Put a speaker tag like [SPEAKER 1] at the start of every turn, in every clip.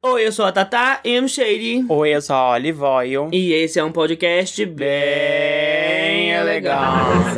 [SPEAKER 1] Oi, eu sou a Tata M. Shady.
[SPEAKER 2] Oi, eu sou a Olive Oil.
[SPEAKER 1] E esse é um podcast bem elegante.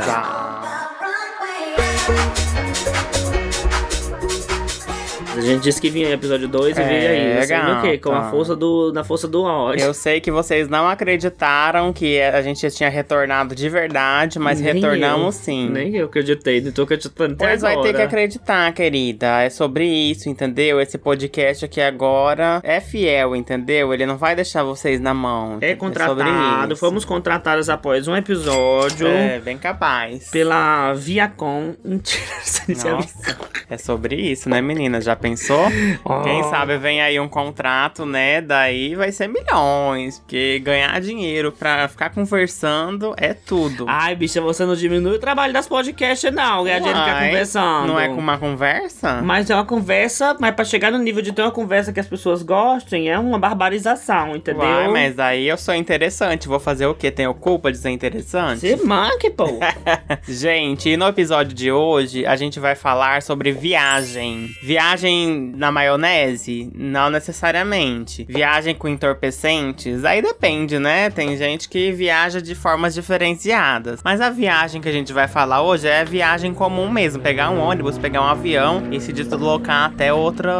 [SPEAKER 1] A gente disse que vinha episódio 2 e
[SPEAKER 2] É,
[SPEAKER 1] veio aí. Você viu o quê? Com a
[SPEAKER 2] gata.
[SPEAKER 1] força do, na força do ódio.
[SPEAKER 2] Eu sei que vocês não acreditaram que a gente tinha retornado de verdade, mas
[SPEAKER 1] Nem
[SPEAKER 2] retornamos
[SPEAKER 1] eu.
[SPEAKER 2] sim.
[SPEAKER 1] Nem eu acreditei, não tô acreditando até
[SPEAKER 2] Pois vai ter que
[SPEAKER 1] agora.
[SPEAKER 2] acreditar, querida. É sobre isso, entendeu? Esse podcast aqui agora é fiel, entendeu? Ele não vai deixar vocês na mão.
[SPEAKER 1] É
[SPEAKER 2] sobre
[SPEAKER 1] contratado,
[SPEAKER 2] isso.
[SPEAKER 1] fomos contratados após um episódio
[SPEAKER 2] É, bem capaz.
[SPEAKER 1] pela Viacom. Mentira, é
[SPEAKER 2] Nossa, é sobre isso, né, menina? Já pensou?
[SPEAKER 1] Ó.
[SPEAKER 2] Quem sabe vem aí um contrato, né? Daí vai ser milhões. Porque ganhar dinheiro pra ficar conversando é tudo.
[SPEAKER 1] Ai, bicha, você não diminui o trabalho das podcasts, não. Ganhar dinheiro ficar conversando.
[SPEAKER 2] Não é com uma conversa?
[SPEAKER 1] Mas é uma conversa, mas pra chegar no nível de ter uma conversa que as pessoas gostem, é uma barbarização, entendeu?
[SPEAKER 2] Uai, mas aí eu sou interessante. Vou fazer o quê? Tenho culpa de ser interessante?
[SPEAKER 1] Se manque, pô.
[SPEAKER 2] Gente, e no episódio de hoje a gente vai falar sobre viagem. Viagem na maionese? Não necessariamente. Viagem com entorpecentes? Aí depende, né? Tem gente que viaja de formas diferenciadas. Mas a viagem que a gente vai falar hoje é viagem comum mesmo. Pegar um ônibus, pegar um avião e se deslocar até outro,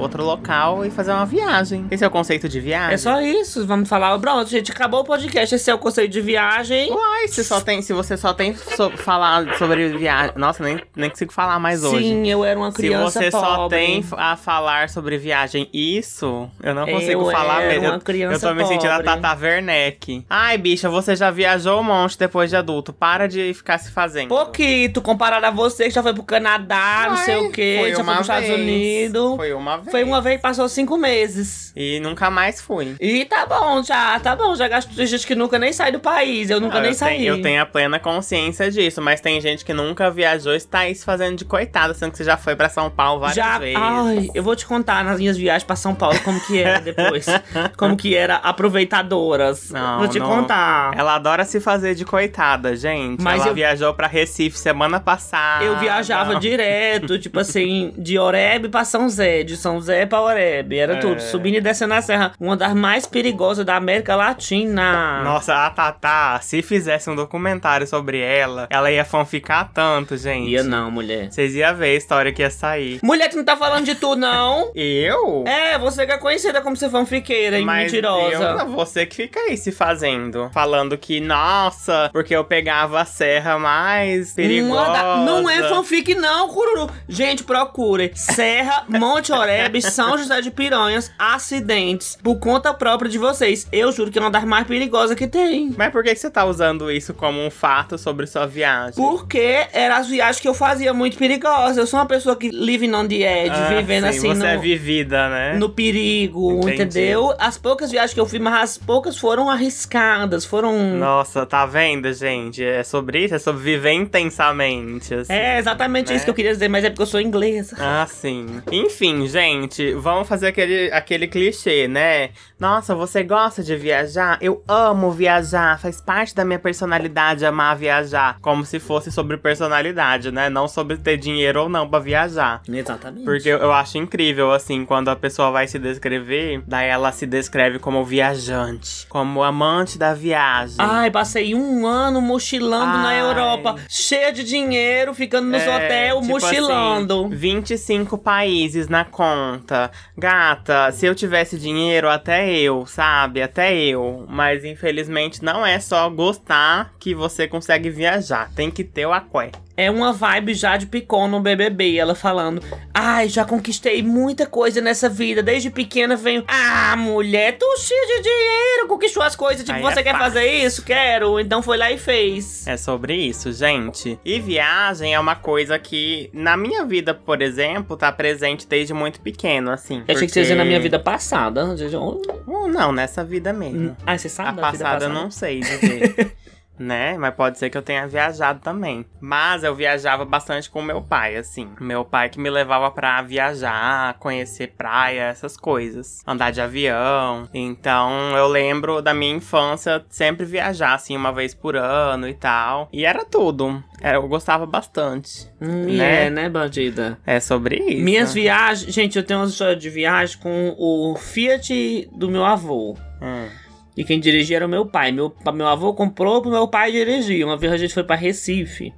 [SPEAKER 2] outro local e fazer uma viagem. Esse é o conceito de viagem?
[SPEAKER 1] é só isso, vamos falar. Pronto, gente, acabou o podcast. Esse é o conceito de viagem.
[SPEAKER 2] Uai, se, só tem, se você só tem so, falar sobre viagem. Nossa, nem, nem consigo falar mais hoje.
[SPEAKER 1] Sim, eu era uma
[SPEAKER 2] Se
[SPEAKER 1] criança
[SPEAKER 2] você só
[SPEAKER 1] pobre.
[SPEAKER 2] tem f- a falar sobre viagem isso, eu não
[SPEAKER 1] Eu
[SPEAKER 2] consigo falar
[SPEAKER 1] era
[SPEAKER 2] mesmo.
[SPEAKER 1] uma
[SPEAKER 2] Eu-
[SPEAKER 1] criança
[SPEAKER 2] eu tô me sentindo a
[SPEAKER 1] pobre.
[SPEAKER 2] Tata Werneck. Ai, bicha, você já viajou um monte depois de adulto. Para de ficar se fazendo.
[SPEAKER 1] Pouquito comparado a você que já foi pro Canadá, não sei
[SPEAKER 2] Ai,
[SPEAKER 1] o quê,
[SPEAKER 2] foi
[SPEAKER 1] já foi pros Estados. Unidos.
[SPEAKER 2] Foi uma vez.
[SPEAKER 1] Foi uma vez, passou cinco meses.
[SPEAKER 2] E nunca mais fui.
[SPEAKER 1] E tá bom, já, tá bom. Já gastou tem gente que nunca nem sai do país. Eu nunca
[SPEAKER 2] Ah,
[SPEAKER 1] nem
[SPEAKER 2] eu,
[SPEAKER 1] saí.
[SPEAKER 2] tenho, eu tenho a plena consciência disso, mas tem gente que nunca viajou e está aí se fazendo de coitada, sendo que você já foi pra São Paulo várias
[SPEAKER 1] Já,
[SPEAKER 2] vezes.
[SPEAKER 1] Ai, eu vou te contar nas minhas viagens pra São Paulo como que era depois. como que era aproveitadoras.
[SPEAKER 2] Não,
[SPEAKER 1] vou te
[SPEAKER 2] não.
[SPEAKER 1] contar.
[SPEAKER 2] Ela adora se fazer de coitada, gente.
[SPEAKER 1] Mas
[SPEAKER 2] Ela
[SPEAKER 1] eu-
[SPEAKER 2] viajou pra Recife semana passada.
[SPEAKER 1] Eu viajava direto, tipo assim, de Oreb pra São Zé, de São Zé pra Oreb. Era
[SPEAKER 2] É.
[SPEAKER 1] tudo, subindo e descendo a serra. Uma das mais perigosas da América Latina.
[SPEAKER 2] Nossa, a Tatá, se fizesse um documentário sobre ela, ela ia fanficar tanto, gente.
[SPEAKER 1] Ia não, mulher.
[SPEAKER 2] Vocês iam ver a história que ia sair.
[SPEAKER 1] Mulher, tu não tá falando de tu, não?
[SPEAKER 2] Eu?
[SPEAKER 1] É, você que é conhecida como ser fanfiqueira e
[SPEAKER 2] Mas
[SPEAKER 1] mentirosa.
[SPEAKER 2] eu, não, você que fica aí se fazendo. Falando que, nossa, porque eu pegava a serra mais perigosa.
[SPEAKER 1] Da- Não é fanfic, não, Cururu. Gente, procure. Serra, Monte Oreb, São José de Piranhas, acidentes. Por conta própria de vocês. Eu juro que é uma das mais perigosas que tem.
[SPEAKER 2] Mas por que você tá usando isso como um fato sobre sua viagem?
[SPEAKER 1] Porque eram as viagens que eu fazia muito perigosas. Eu sou uma pessoa que living on the edge, vivendo
[SPEAKER 2] sim,
[SPEAKER 1] assim
[SPEAKER 2] Você
[SPEAKER 1] no,
[SPEAKER 2] é vivida, né?
[SPEAKER 1] no perigo,
[SPEAKER 2] Entendi.
[SPEAKER 1] entendeu? As poucas viagens que eu fiz, mas as poucas foram arriscadas, foram.
[SPEAKER 2] Nossa, tá vendo, gente? É sobre isso? É sobre viver intensamente, assim.
[SPEAKER 1] É exatamente
[SPEAKER 2] né?
[SPEAKER 1] isso que eu queria dizer, mas é porque eu sou inglesa.
[SPEAKER 2] Ah, sim. Enfim, gente, vamos fazer aquele, aquele clichê, né? Nossa, você gosta de viajar? Eu amo viajar, faz parte da minha personalidade amar viajar. Como se fosse sobre personalidade, né? Não sobre ter dinheiro ou não pra viajar.
[SPEAKER 1] Exatamente.
[SPEAKER 2] Porque eu eu acho incrível, assim, quando a pessoa vai se descrever, daí ela se descreve como viajante, como amante da viagem.
[SPEAKER 1] Ai, passei um ano mochilando na
[SPEAKER 2] Ai.
[SPEAKER 1] Europa, cheia de dinheiro, ficando nos
[SPEAKER 2] É,
[SPEAKER 1] hotéis,
[SPEAKER 2] tipo
[SPEAKER 1] mochilando.
[SPEAKER 2] Assim, 25 países na conta. Gata, se eu tivesse dinheiro, até eu, sabe? Até eu. Mas infelizmente não é só gostar que você consegue viajar. Tem que ter o aqué.
[SPEAKER 1] É uma vibe já de Picon no BBB, ela falando: Ai, já conquistei muita coisa nessa vida, desde pequena venho. Ah, mulher, tu cheia de dinheiro, conquistou as coisas. Tipo,
[SPEAKER 2] Aí
[SPEAKER 1] você
[SPEAKER 2] é
[SPEAKER 1] quer
[SPEAKER 2] fácil.
[SPEAKER 1] fazer isso? Quero. Então foi lá e fez.
[SPEAKER 2] É sobre isso, gente. E viagem é uma coisa que, na minha vida, por exemplo, tá presente desde muito pequeno, assim.
[SPEAKER 1] Eu achei que dizer na minha vida passada.
[SPEAKER 2] Uh, não, nessa vida mesmo.
[SPEAKER 1] Ah, você sabe
[SPEAKER 2] A
[SPEAKER 1] da vida
[SPEAKER 2] passada eu não sei dizer. Né? Mas pode ser que eu tenha viajado também. Mas eu viajava bastante com meu pai, assim. Meu pai que me levava pra viajar, conhecer praia, essas coisas. Andar de avião. Então eu lembro da minha infância sempre viajar, assim, uma vez por ano e tal. E era tudo. Era, eu gostava bastante.
[SPEAKER 1] Hum,
[SPEAKER 2] Né?
[SPEAKER 1] É, né, bandida?
[SPEAKER 2] É sobre isso.
[SPEAKER 1] Minhas viagens. Gente, eu tenho uma história de viagem com o Fiat do meu avô.
[SPEAKER 2] Hum.
[SPEAKER 1] E quem dirigia era o meu pai. Meu, meu avô comprou pro meu pai dirigir. Uma vez a gente foi pra Recife.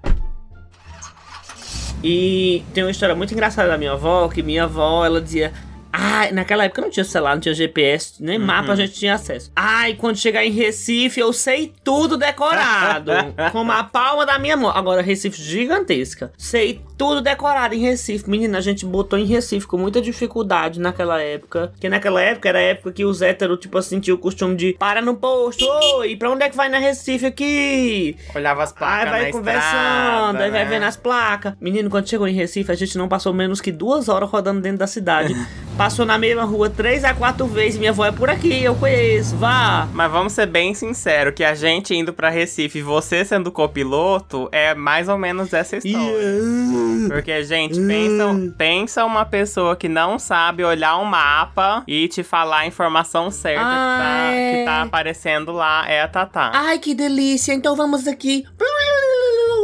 [SPEAKER 1] E tem uma história muito engraçada da minha avó, que minha avó, ela dizia... Ai, naquela época não tinha celular, não tinha GPS, nem mapa a gente tinha acesso. Ai, quando chegar em Recife, eu sei tudo decorado. como a palma da minha mão. Agora, Recife gigantesca. Sei tudo decorado em Recife. Menina, a gente botou em Recife com muita dificuldade naquela época. Porque naquela época era a época que os héteros, tipo assim, tinham o costume de para no posto. Oi, pra onde é que vai na Recife aqui?
[SPEAKER 2] Olhava as placas
[SPEAKER 1] Aí vai
[SPEAKER 2] na
[SPEAKER 1] conversando,
[SPEAKER 2] estrada,
[SPEAKER 1] aí vai
[SPEAKER 2] né?
[SPEAKER 1] vendo as placas. Menino, quando chegou em Recife, a gente não passou menos que duas horas rodando dentro da cidade. Passou na mesma rua três a quatro vezes. Minha avó é por aqui, eu conheço, vá.
[SPEAKER 2] Mas vamos ser bem sinceros, que a gente indo pra Recife e você sendo copiloto é mais ou menos essa história. Porque, gente, pensa, pensa uma pessoa que não sabe olhar um mapa e te falar a informação certa que,
[SPEAKER 1] Ah,
[SPEAKER 2] tá,
[SPEAKER 1] é.
[SPEAKER 2] que tá aparecendo lá é a Tatá.
[SPEAKER 1] Ai, que delícia. Então vamos aqui.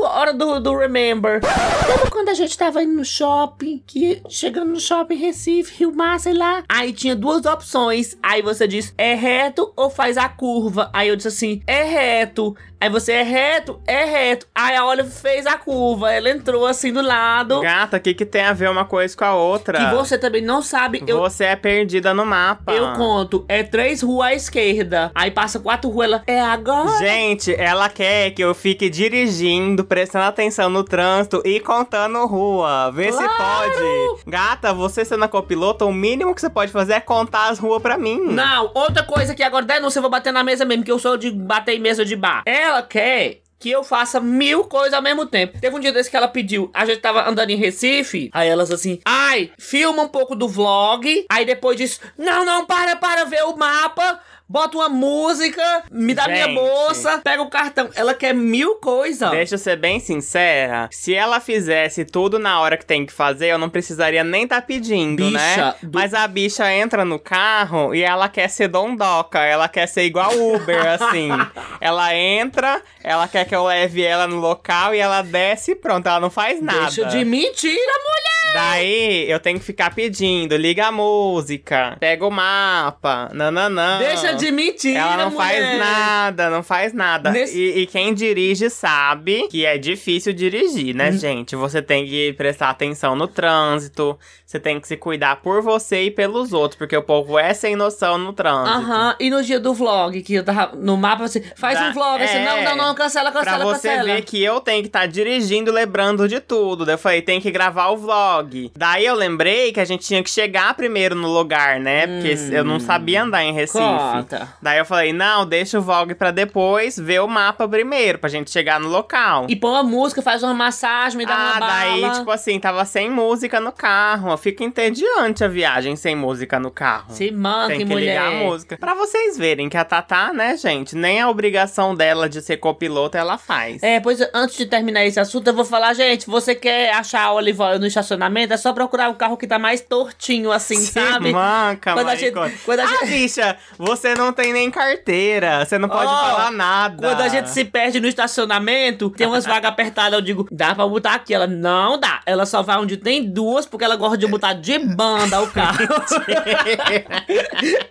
[SPEAKER 1] Hora do, do Remember. Lembra quando a gente tava indo no shopping? Que chegando no shopping Recife, Rio Mar, sei lá. Aí tinha duas opções. Aí você diz, é reto ou faz a curva? Aí eu disse assim, é reto. Aí você é reto, é reto. Aí a Olha fez a curva. Ela entrou assim do lado.
[SPEAKER 2] Gata, o que, que tem a ver uma coisa com a outra?
[SPEAKER 1] Que você também não sabe. Eu,
[SPEAKER 2] Você é perdida no mapa.
[SPEAKER 1] eu conto. É três ruas à esquerda. Aí passa quatro ruas. Ela é agora.
[SPEAKER 2] Gente, ela quer que eu fique dirigindo, prestando atenção no trânsito e contando rua. Vê se
[SPEAKER 1] Claro!
[SPEAKER 2] pode. Gata, você sendo a copiloto, o mínimo que você pode fazer é contar as ruas pra mim.
[SPEAKER 1] Não, outra coisa que agora denúncia, eu vou bater na mesa mesmo, que eu sou de bater em mesa de bar. Ela quer que eu faça mil coisas ao mesmo tempo. Teve um dia desse que ela pediu, a gente tava andando em Recife, aí elas assim, ai, filma um pouco do vlog, aí depois disso, não, não, para, para ver o mapa, bota uma música, me dá minha
[SPEAKER 2] Gente.
[SPEAKER 1] bolsa, pega o cartão. Ela quer mil coisas.
[SPEAKER 2] Deixa eu ser bem sincera. Se ela fizesse tudo na hora que tem que fazer, eu não precisaria nem tá pedindo,
[SPEAKER 1] Bicha,
[SPEAKER 2] né?
[SPEAKER 1] do-
[SPEAKER 2] Mas a bicha entra no carro e ela quer ser dondoca. Ela quer ser igual Uber, assim. ela entra, ela quer que eu leve ela no local e ela desce e pronto. Ela não faz nada.
[SPEAKER 1] Deixa de mentira, mulher.
[SPEAKER 2] Daí eu tenho que ficar pedindo, liga a música, pega o mapa, nananã.
[SPEAKER 1] Deixa de mentira,
[SPEAKER 2] Ela não
[SPEAKER 1] mulher.
[SPEAKER 2] faz nada, não faz nada.
[SPEAKER 1] Nesse-
[SPEAKER 2] E, e quem dirige sabe que é difícil dirigir,
[SPEAKER 1] Hum.
[SPEAKER 2] né, gente? Você tem que prestar atenção no trânsito, você tem que se cuidar por você e pelos outros, porque o povo é sem noção no trânsito.
[SPEAKER 1] Aham, e no dia do vlog, que eu tava no mapa, assim, faz
[SPEAKER 2] Dá-
[SPEAKER 1] um vlog, assim,
[SPEAKER 2] é.
[SPEAKER 1] não, não, não, cancela,
[SPEAKER 2] Pra
[SPEAKER 1] cancela,
[SPEAKER 2] você
[SPEAKER 1] cancela.
[SPEAKER 2] ver que eu tenho que estar dirigindo, lembrando de tudo. Daí eu falei, tem que gravar o vlog. Daí eu lembrei que a gente tinha que chegar primeiro no lugar, né? Porque eu não sabia andar em Recife.
[SPEAKER 1] Conta.
[SPEAKER 2] Daí eu falei, não, deixa o vlog pra depois, ver o mapa primeiro, pra gente chegar no local.
[SPEAKER 1] E põe uma música, faz uma massagem, me dá
[SPEAKER 2] ah,
[SPEAKER 1] uma bala.
[SPEAKER 2] daí, tipo assim, tava sem música no carro. Fica entediante a viagem sem música no carro.
[SPEAKER 1] Se manque,
[SPEAKER 2] Tem que
[SPEAKER 1] mulher.
[SPEAKER 2] ligar a música. Pra vocês verem que a Tatá, né, gente, nem a obrigação dela de ser copiloto ela faz.
[SPEAKER 1] É, pois antes de terminar esse assunto, eu vou falar, gente, você quer achar a Olive Oil no estacionamento, é só procurar o carro que tá mais tortinho, assim,
[SPEAKER 2] Se
[SPEAKER 1] sabe?
[SPEAKER 2] manca,
[SPEAKER 1] Quando a gente- quando a
[SPEAKER 2] Ah,
[SPEAKER 1] gente-
[SPEAKER 2] bicha, você não tem nem carteira. Você não pode
[SPEAKER 1] Ó,
[SPEAKER 2] falar nada.
[SPEAKER 1] Quando a gente se perde no estacionamento, tem umas vagas apertadas, eu digo, dá pra botar aqui. Ela, não dá. Ela só vai onde tem duas, porque ela gosta de botar de banda o carro.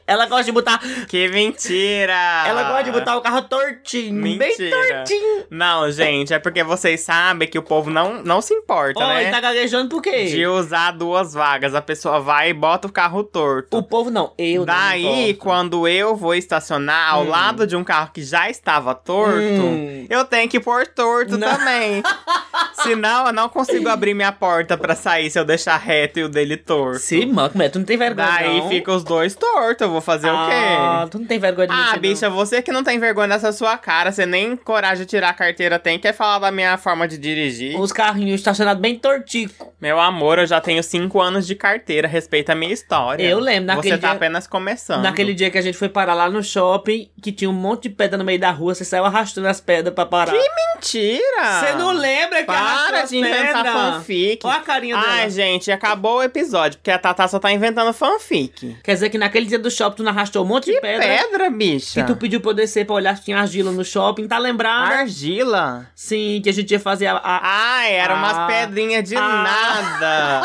[SPEAKER 1] ela gosta de botar.
[SPEAKER 2] Que mentira!
[SPEAKER 1] Ela gosta de botar o carro tortinho. Bem
[SPEAKER 2] Mentira.
[SPEAKER 1] tortinho.
[SPEAKER 2] Não, gente, é porque vocês sabem que o povo não, não se importa,
[SPEAKER 1] Oi,
[SPEAKER 2] né?
[SPEAKER 1] tá gaguejando por quê?
[SPEAKER 2] De usar duas vagas. A pessoa vai e bota o carro torto.
[SPEAKER 1] O povo não, eu não
[SPEAKER 2] Daí,
[SPEAKER 1] importo.
[SPEAKER 2] quando eu vou estacionar ao lado de um carro que já estava torto,
[SPEAKER 1] Hum.
[SPEAKER 2] eu tenho que pôr torto
[SPEAKER 1] Não.
[SPEAKER 2] também. Senão, eu não consigo abrir minha porta pra sair se eu deixar reto e o dele torto.
[SPEAKER 1] Se manca, mas tu não tem vergonha
[SPEAKER 2] Daí
[SPEAKER 1] não.
[SPEAKER 2] fica os dois tortos, eu vou fazer
[SPEAKER 1] ah,
[SPEAKER 2] o quê?
[SPEAKER 1] tu não tem vergonha de
[SPEAKER 2] Ah, bicha, você que não tem vergonha nessa sua cara, você nem coragem de tirar a carteira tem, quer falar da minha forma de dirigir?
[SPEAKER 1] não. Os carrinhos estacionados bem tortico.
[SPEAKER 2] Meu amor, eu já tenho cinco anos de carteira, respeita a minha história.
[SPEAKER 1] Eu lembro, naquele
[SPEAKER 2] Você tá
[SPEAKER 1] dia-
[SPEAKER 2] apenas começando.
[SPEAKER 1] Naquele dia que a gente foi parar lá no shopping, que tinha um monte de pedra no meio da rua, você saiu arrastando as pedras pra parar.
[SPEAKER 2] Mentira!
[SPEAKER 1] Você não lembra que
[SPEAKER 2] Para de inventar fanfic.
[SPEAKER 1] Olha a carinha dela.
[SPEAKER 2] Ai, gente, acabou o episódio, porque a Tatá só tá inventando fanfic.
[SPEAKER 1] Quer dizer que naquele dia do shopping tu não arrastou um monte de
[SPEAKER 2] Que
[SPEAKER 1] pedra.
[SPEAKER 2] pedra, bicha?
[SPEAKER 1] Que tu pediu pra eu descer pra olhar se tinha argila no shopping, tá lembrado?
[SPEAKER 2] Argila?
[SPEAKER 1] Sim, que a gente ia fazer a. a-
[SPEAKER 2] Ai, era
[SPEAKER 1] Ah.
[SPEAKER 2] umas pedrinhas de
[SPEAKER 1] Ah.
[SPEAKER 2] nada.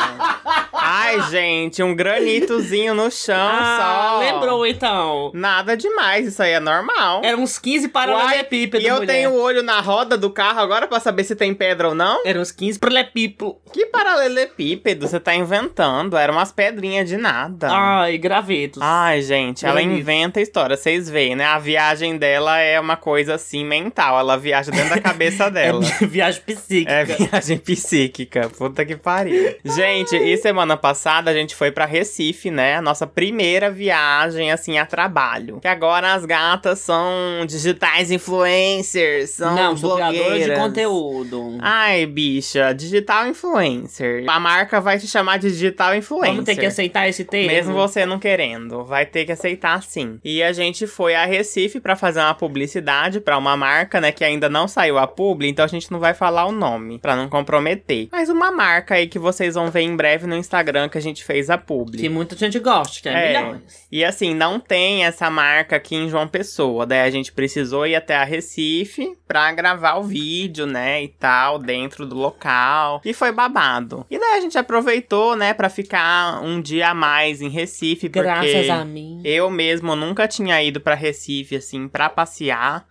[SPEAKER 2] Ai, gente, um granitozinho no chão
[SPEAKER 1] Ah,
[SPEAKER 2] só.
[SPEAKER 1] lembrou então.
[SPEAKER 2] Nada demais, isso aí é normal.
[SPEAKER 1] Eram uns 15 paralelepípedos.
[SPEAKER 2] E eu
[SPEAKER 1] mulher.
[SPEAKER 2] tenho o olho na roda do carro agora pra saber se tem pedra ou não?
[SPEAKER 1] Eram uns 15 paralelepípedos.
[SPEAKER 2] Que paralelepípedo você tá inventando? Eram umas pedrinhas de nada.
[SPEAKER 1] Ai, gravetos.
[SPEAKER 2] Ai, gente, ela
[SPEAKER 1] Bonito.
[SPEAKER 2] inventa história, vocês veem, né? A viagem dela é uma coisa assim mental, ela viaja dentro da cabeça dela.
[SPEAKER 1] É viagem psíquica.
[SPEAKER 2] É viagem psíquica, puta que pariu. Gente, e semana passada a gente foi pra Recife, né? A nossa primeira viagem, assim, a trabalho. Que agora as gatas são digitais influencers, são
[SPEAKER 1] Não, criadora de
[SPEAKER 2] blogueiras.
[SPEAKER 1] conteúdo.
[SPEAKER 2] Ai, bicha, digital influencer. A marca vai te chamar de digital influencer.
[SPEAKER 1] Vamos ter que aceitar esse termo.
[SPEAKER 2] Mesmo você não querendo, vai ter que aceitar sim. E a gente foi a Recife pra fazer uma publicidade pra uma marca, né, que ainda não saiu a publi, então a gente não vai falar o nome pra não comprometer. Mas uma marca aí que vocês vão ver em breve no Instagram que a gente fez a publi.
[SPEAKER 1] Que muita gente gosta, que é,
[SPEAKER 2] É.
[SPEAKER 1] milhões.
[SPEAKER 2] E assim, não tem essa marca aqui em João Pessoa. Daí a gente precisou ir até a Recife pra gravar o vídeo, né? E tal, dentro do local. E foi babado. E daí a gente aproveitou, né, pra ficar um dia a mais em Recife. Porque
[SPEAKER 1] Graças a mim.
[SPEAKER 2] eu mesmo nunca tinha ido pra Recife, assim, pra passear.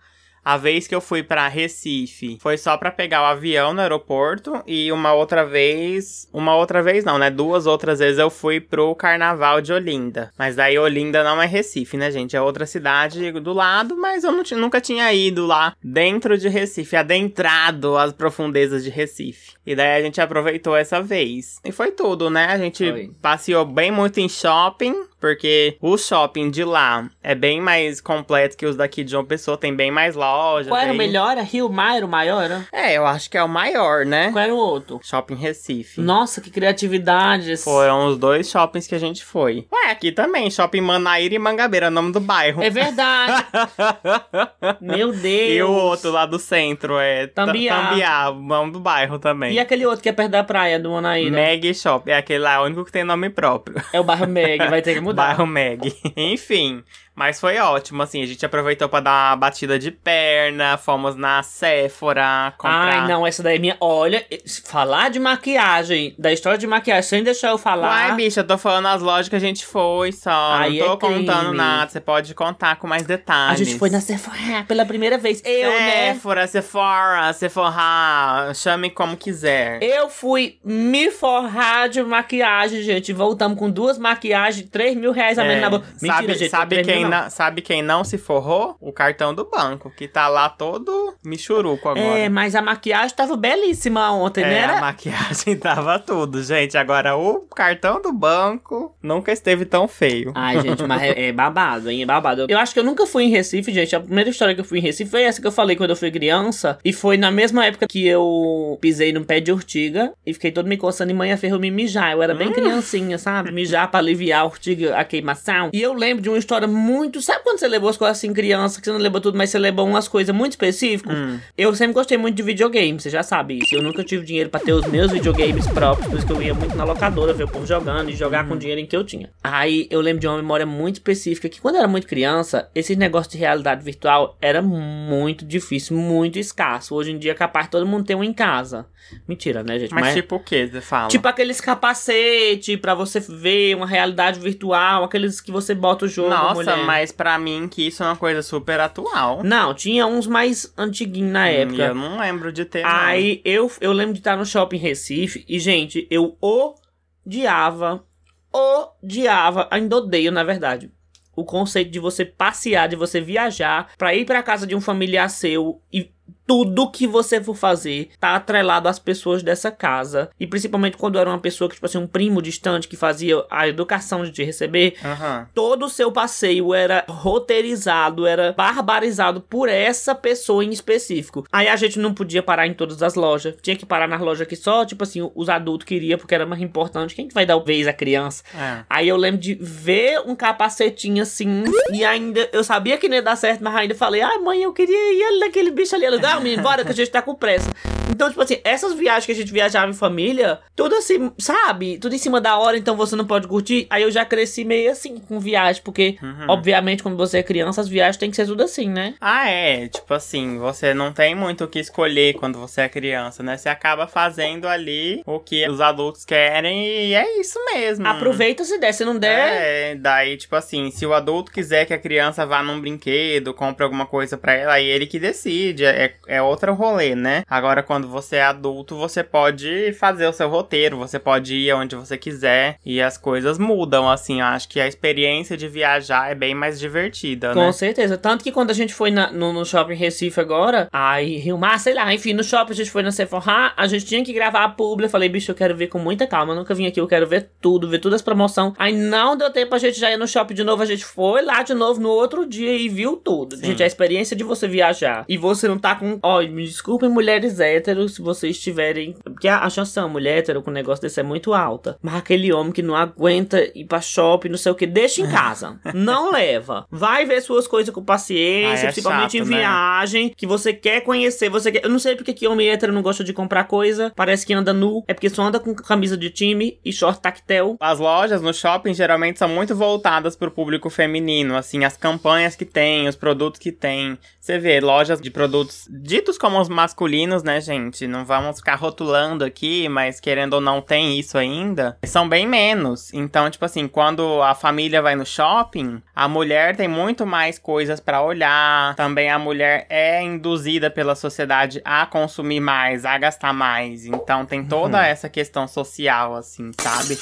[SPEAKER 2] A vez que eu fui pra Recife foi só pra pegar o avião no aeroporto e uma outra vez, uma outra vez não, né? Duas outras vezes eu fui pro Carnaval de Olinda. Mas daí Olinda não é Recife, né, gente? É outra cidade do lado, mas eu nunca tinha ido lá dentro de Recife, adentrado às profundezas de Recife. E daí a gente aproveitou essa vez. E foi tudo, né? A gente
[SPEAKER 1] Foi.
[SPEAKER 2] passeou bem muito em shopping, porque o shopping de lá é bem mais completo que os daqui de João Pessoa, tem bem mais lojas.
[SPEAKER 1] Qual era o melhor? Era Rio Mar, o maior? Era?
[SPEAKER 2] É, eu acho que é o maior, né?
[SPEAKER 1] Qual era o outro?
[SPEAKER 2] Shopping Recife.
[SPEAKER 1] Nossa, que criatividade.
[SPEAKER 2] Foram os dois shoppings que a gente foi. Ué, aqui também, Shopping Manaíra e Mangabeira, nome do bairro.
[SPEAKER 1] É verdade. Meu Deus.
[SPEAKER 2] E o outro lá do centro é Ta-
[SPEAKER 1] Tambiá.
[SPEAKER 2] Tambiá, nome do bairro também.
[SPEAKER 1] E aquele outro que é perto da praia, do Manaíra?
[SPEAKER 2] Meg Shop, é aquele lá, é o único que tem nome próprio.
[SPEAKER 1] É o bairro Meg, vai ter que mudar.
[SPEAKER 2] Bairro Meg. Enfim, mas foi ótimo, assim, a gente aproveitou pra dar uma batida de perna, fomos na Sephora comprar...
[SPEAKER 1] Ai, não, essa daí é minha. Olha, falar de maquiagem, da história de maquiagem, sem deixar eu falar.
[SPEAKER 2] Uai, bicha, eu tô falando as lojas que a gente foi só.
[SPEAKER 1] Aí
[SPEAKER 2] não tô
[SPEAKER 1] é crime.
[SPEAKER 2] contando nada. Você pode contar com mais
[SPEAKER 1] a
[SPEAKER 2] detalhes.
[SPEAKER 1] gente foi na Sephora pela primeira vez. Eu, né?
[SPEAKER 2] Sephora, Sephora, Sephora, chame como quiser.
[SPEAKER 1] Eu fui me forrar de maquiagem, gente. Voltamos com duas maquiagens, 3 mil reais a menos
[SPEAKER 2] É,
[SPEAKER 1] na boca. Mentira,
[SPEAKER 2] sabe,
[SPEAKER 1] gente.
[SPEAKER 2] sabe,
[SPEAKER 1] 3 mil
[SPEAKER 2] quem
[SPEAKER 1] não.
[SPEAKER 2] sabe quem não se forrou? O cartão do banco, que tá lá todo michuruco agora.
[SPEAKER 1] É, mas a maquiagem tava belíssima ontem,
[SPEAKER 2] É,
[SPEAKER 1] né?
[SPEAKER 2] a
[SPEAKER 1] Era...
[SPEAKER 2] maquiagem tava tudo, gente. Agora o cartão do banco nunca esteve tão feio.
[SPEAKER 1] Ai, gente, mas é, é babado, hein? É babado. Eu acho que eu nunca fui em Recife, gente. A primeira história que eu fui em Recife foi essa que eu falei quando eu fui criança. E foi na mesma época que eu pisei num pé de urtiga e fiquei todo me coçando e manhã ferrou me mijar. Eu era bem criancinha, sabe? Mijar pra aliviar a urtiga, a queimação. E eu lembro de uma história muito. Sabe quando você levou as coisas assim, criança, que você não levou tudo, mas você levou umas coisas muito específicas?
[SPEAKER 2] Hum.
[SPEAKER 1] Eu sempre gostei muito de videogame, você já sabe isso. Eu nunca tive dinheiro pra ter os meus videogames próprios, por isso que eu ia muito na locadora ver o povo jogando e jogar com o dinheiro em que eu tinha. Aí eu lembro de uma memória muito específica que quando eu era muito criança, esse negócio de realidade virtual era muito difícil, muito escasso. Hoje em dia é capaz todo mundo ter um em casa. Mentira, né, gente?
[SPEAKER 2] Mas, tipo o que você fala?
[SPEAKER 1] Tipo aqueles capacete pra você ver uma realidade virtual, aqueles que você bota o jogo,
[SPEAKER 2] Nossa,
[SPEAKER 1] mulher.
[SPEAKER 2] mas pra mim que isso é uma coisa super atual.
[SPEAKER 1] Não, tinha uns mais antiguinhos na
[SPEAKER 2] Hum,
[SPEAKER 1] época.
[SPEAKER 2] Eu não lembro de ter. não.
[SPEAKER 1] Aí eu, eu lembro de estar no shopping Recife e, gente, eu odiava, odiava, ainda odeio, na verdade. O conceito de você passear, de você viajar pra ir pra casa de um familiar seu e tudo que você for fazer tá atrelado às pessoas dessa casa. E principalmente quando era uma pessoa que, tipo assim, um primo distante que fazia a educação de te receber.
[SPEAKER 2] Aham.
[SPEAKER 1] Todo o seu passeio era roteirizado, era barbarizado por essa pessoa em específico. Aí a gente não podia parar em todas as lojas. Tinha que parar nas lojas que só, tipo assim, os adultos queriam, porque era mais importante. Quem que vai dar vez à criança?
[SPEAKER 2] É.
[SPEAKER 1] Aí eu lembro de ver um capacetinho assim, e ainda eu sabia que não ia dar certo, mas ainda falei, ai mãe, eu queria ir ali naquele bicho ali. Ela, não, menino, bora que a gente tá com pressa. Então, tipo assim, essas viagens que a gente viajava em família, tudo assim, sabe? Tudo em cima da hora, então você não pode curtir. Aí eu já cresci meio assim com viagem, porque, obviamente, quando você é criança, as viagens tem que ser tudo assim, né?
[SPEAKER 2] Ah, é. Tipo assim, você não tem muito o que escolher quando você é criança, né? Você acaba fazendo ali o que os adultos querem e é isso mesmo.
[SPEAKER 1] Aproveita se der, se não der.
[SPEAKER 2] É, daí, tipo assim, se o adulto quiser que a criança vá num brinquedo, compre alguma coisa pra ela, aí ele que decide. É, é outro rolê, né? Agora, quando você é adulto, você pode fazer o seu roteiro, você pode ir onde você quiser e as coisas mudam, assim. Eu acho que a experiência de viajar é bem mais divertida,
[SPEAKER 1] Com
[SPEAKER 2] né?
[SPEAKER 1] certeza. Tanto que quando a gente foi na- no, no shopping Recife agora, aí Rio Mar, sei lá, enfim, no shopping a gente foi na Sephora, a gente tinha que gravar a publi. Eu falei, bicho, eu quero ver com muita calma. Eu nunca vim aqui, eu quero ver tudo, ver todas as promoções. Aí não deu tempo, a gente já ir no shopping de novo. A gente foi lá de novo no outro dia e viu tudo. Gente, a experiência de você viajar e você não tá com. Ó, me desculpem, mulheres héteros, se vocês estiverem. Porque a, a chanção, mulher hétero com um negócio desse é muito alta. Mas aquele homem que não aguenta ir pra shopping, não sei o que, deixa em casa. não leva. Vai ver suas coisas com paciência,
[SPEAKER 2] Ah, é
[SPEAKER 1] principalmente
[SPEAKER 2] chato,
[SPEAKER 1] em
[SPEAKER 2] né?
[SPEAKER 1] viagem, que você quer conhecer, você quer. Eu não sei porque que homem hétero não gosta de comprar coisa, parece que anda nu, é porque só anda com camisa de time e short tactel.
[SPEAKER 2] As lojas no shopping geralmente são muito voltadas pro público feminino, assim, as campanhas que tem, os produtos que tem. Você vê, lojas de produtos ditos como os masculinos, né, gente? Não vamos ficar rotulando aqui, mas querendo ou não tem isso ainda. São bem menos. Então, tipo assim, quando a família vai no shopping, a mulher tem muito mais coisas pra olhar. Também a mulher é induzida pela sociedade a consumir mais, a gastar mais. Então tem toda essa questão social, assim, sabe?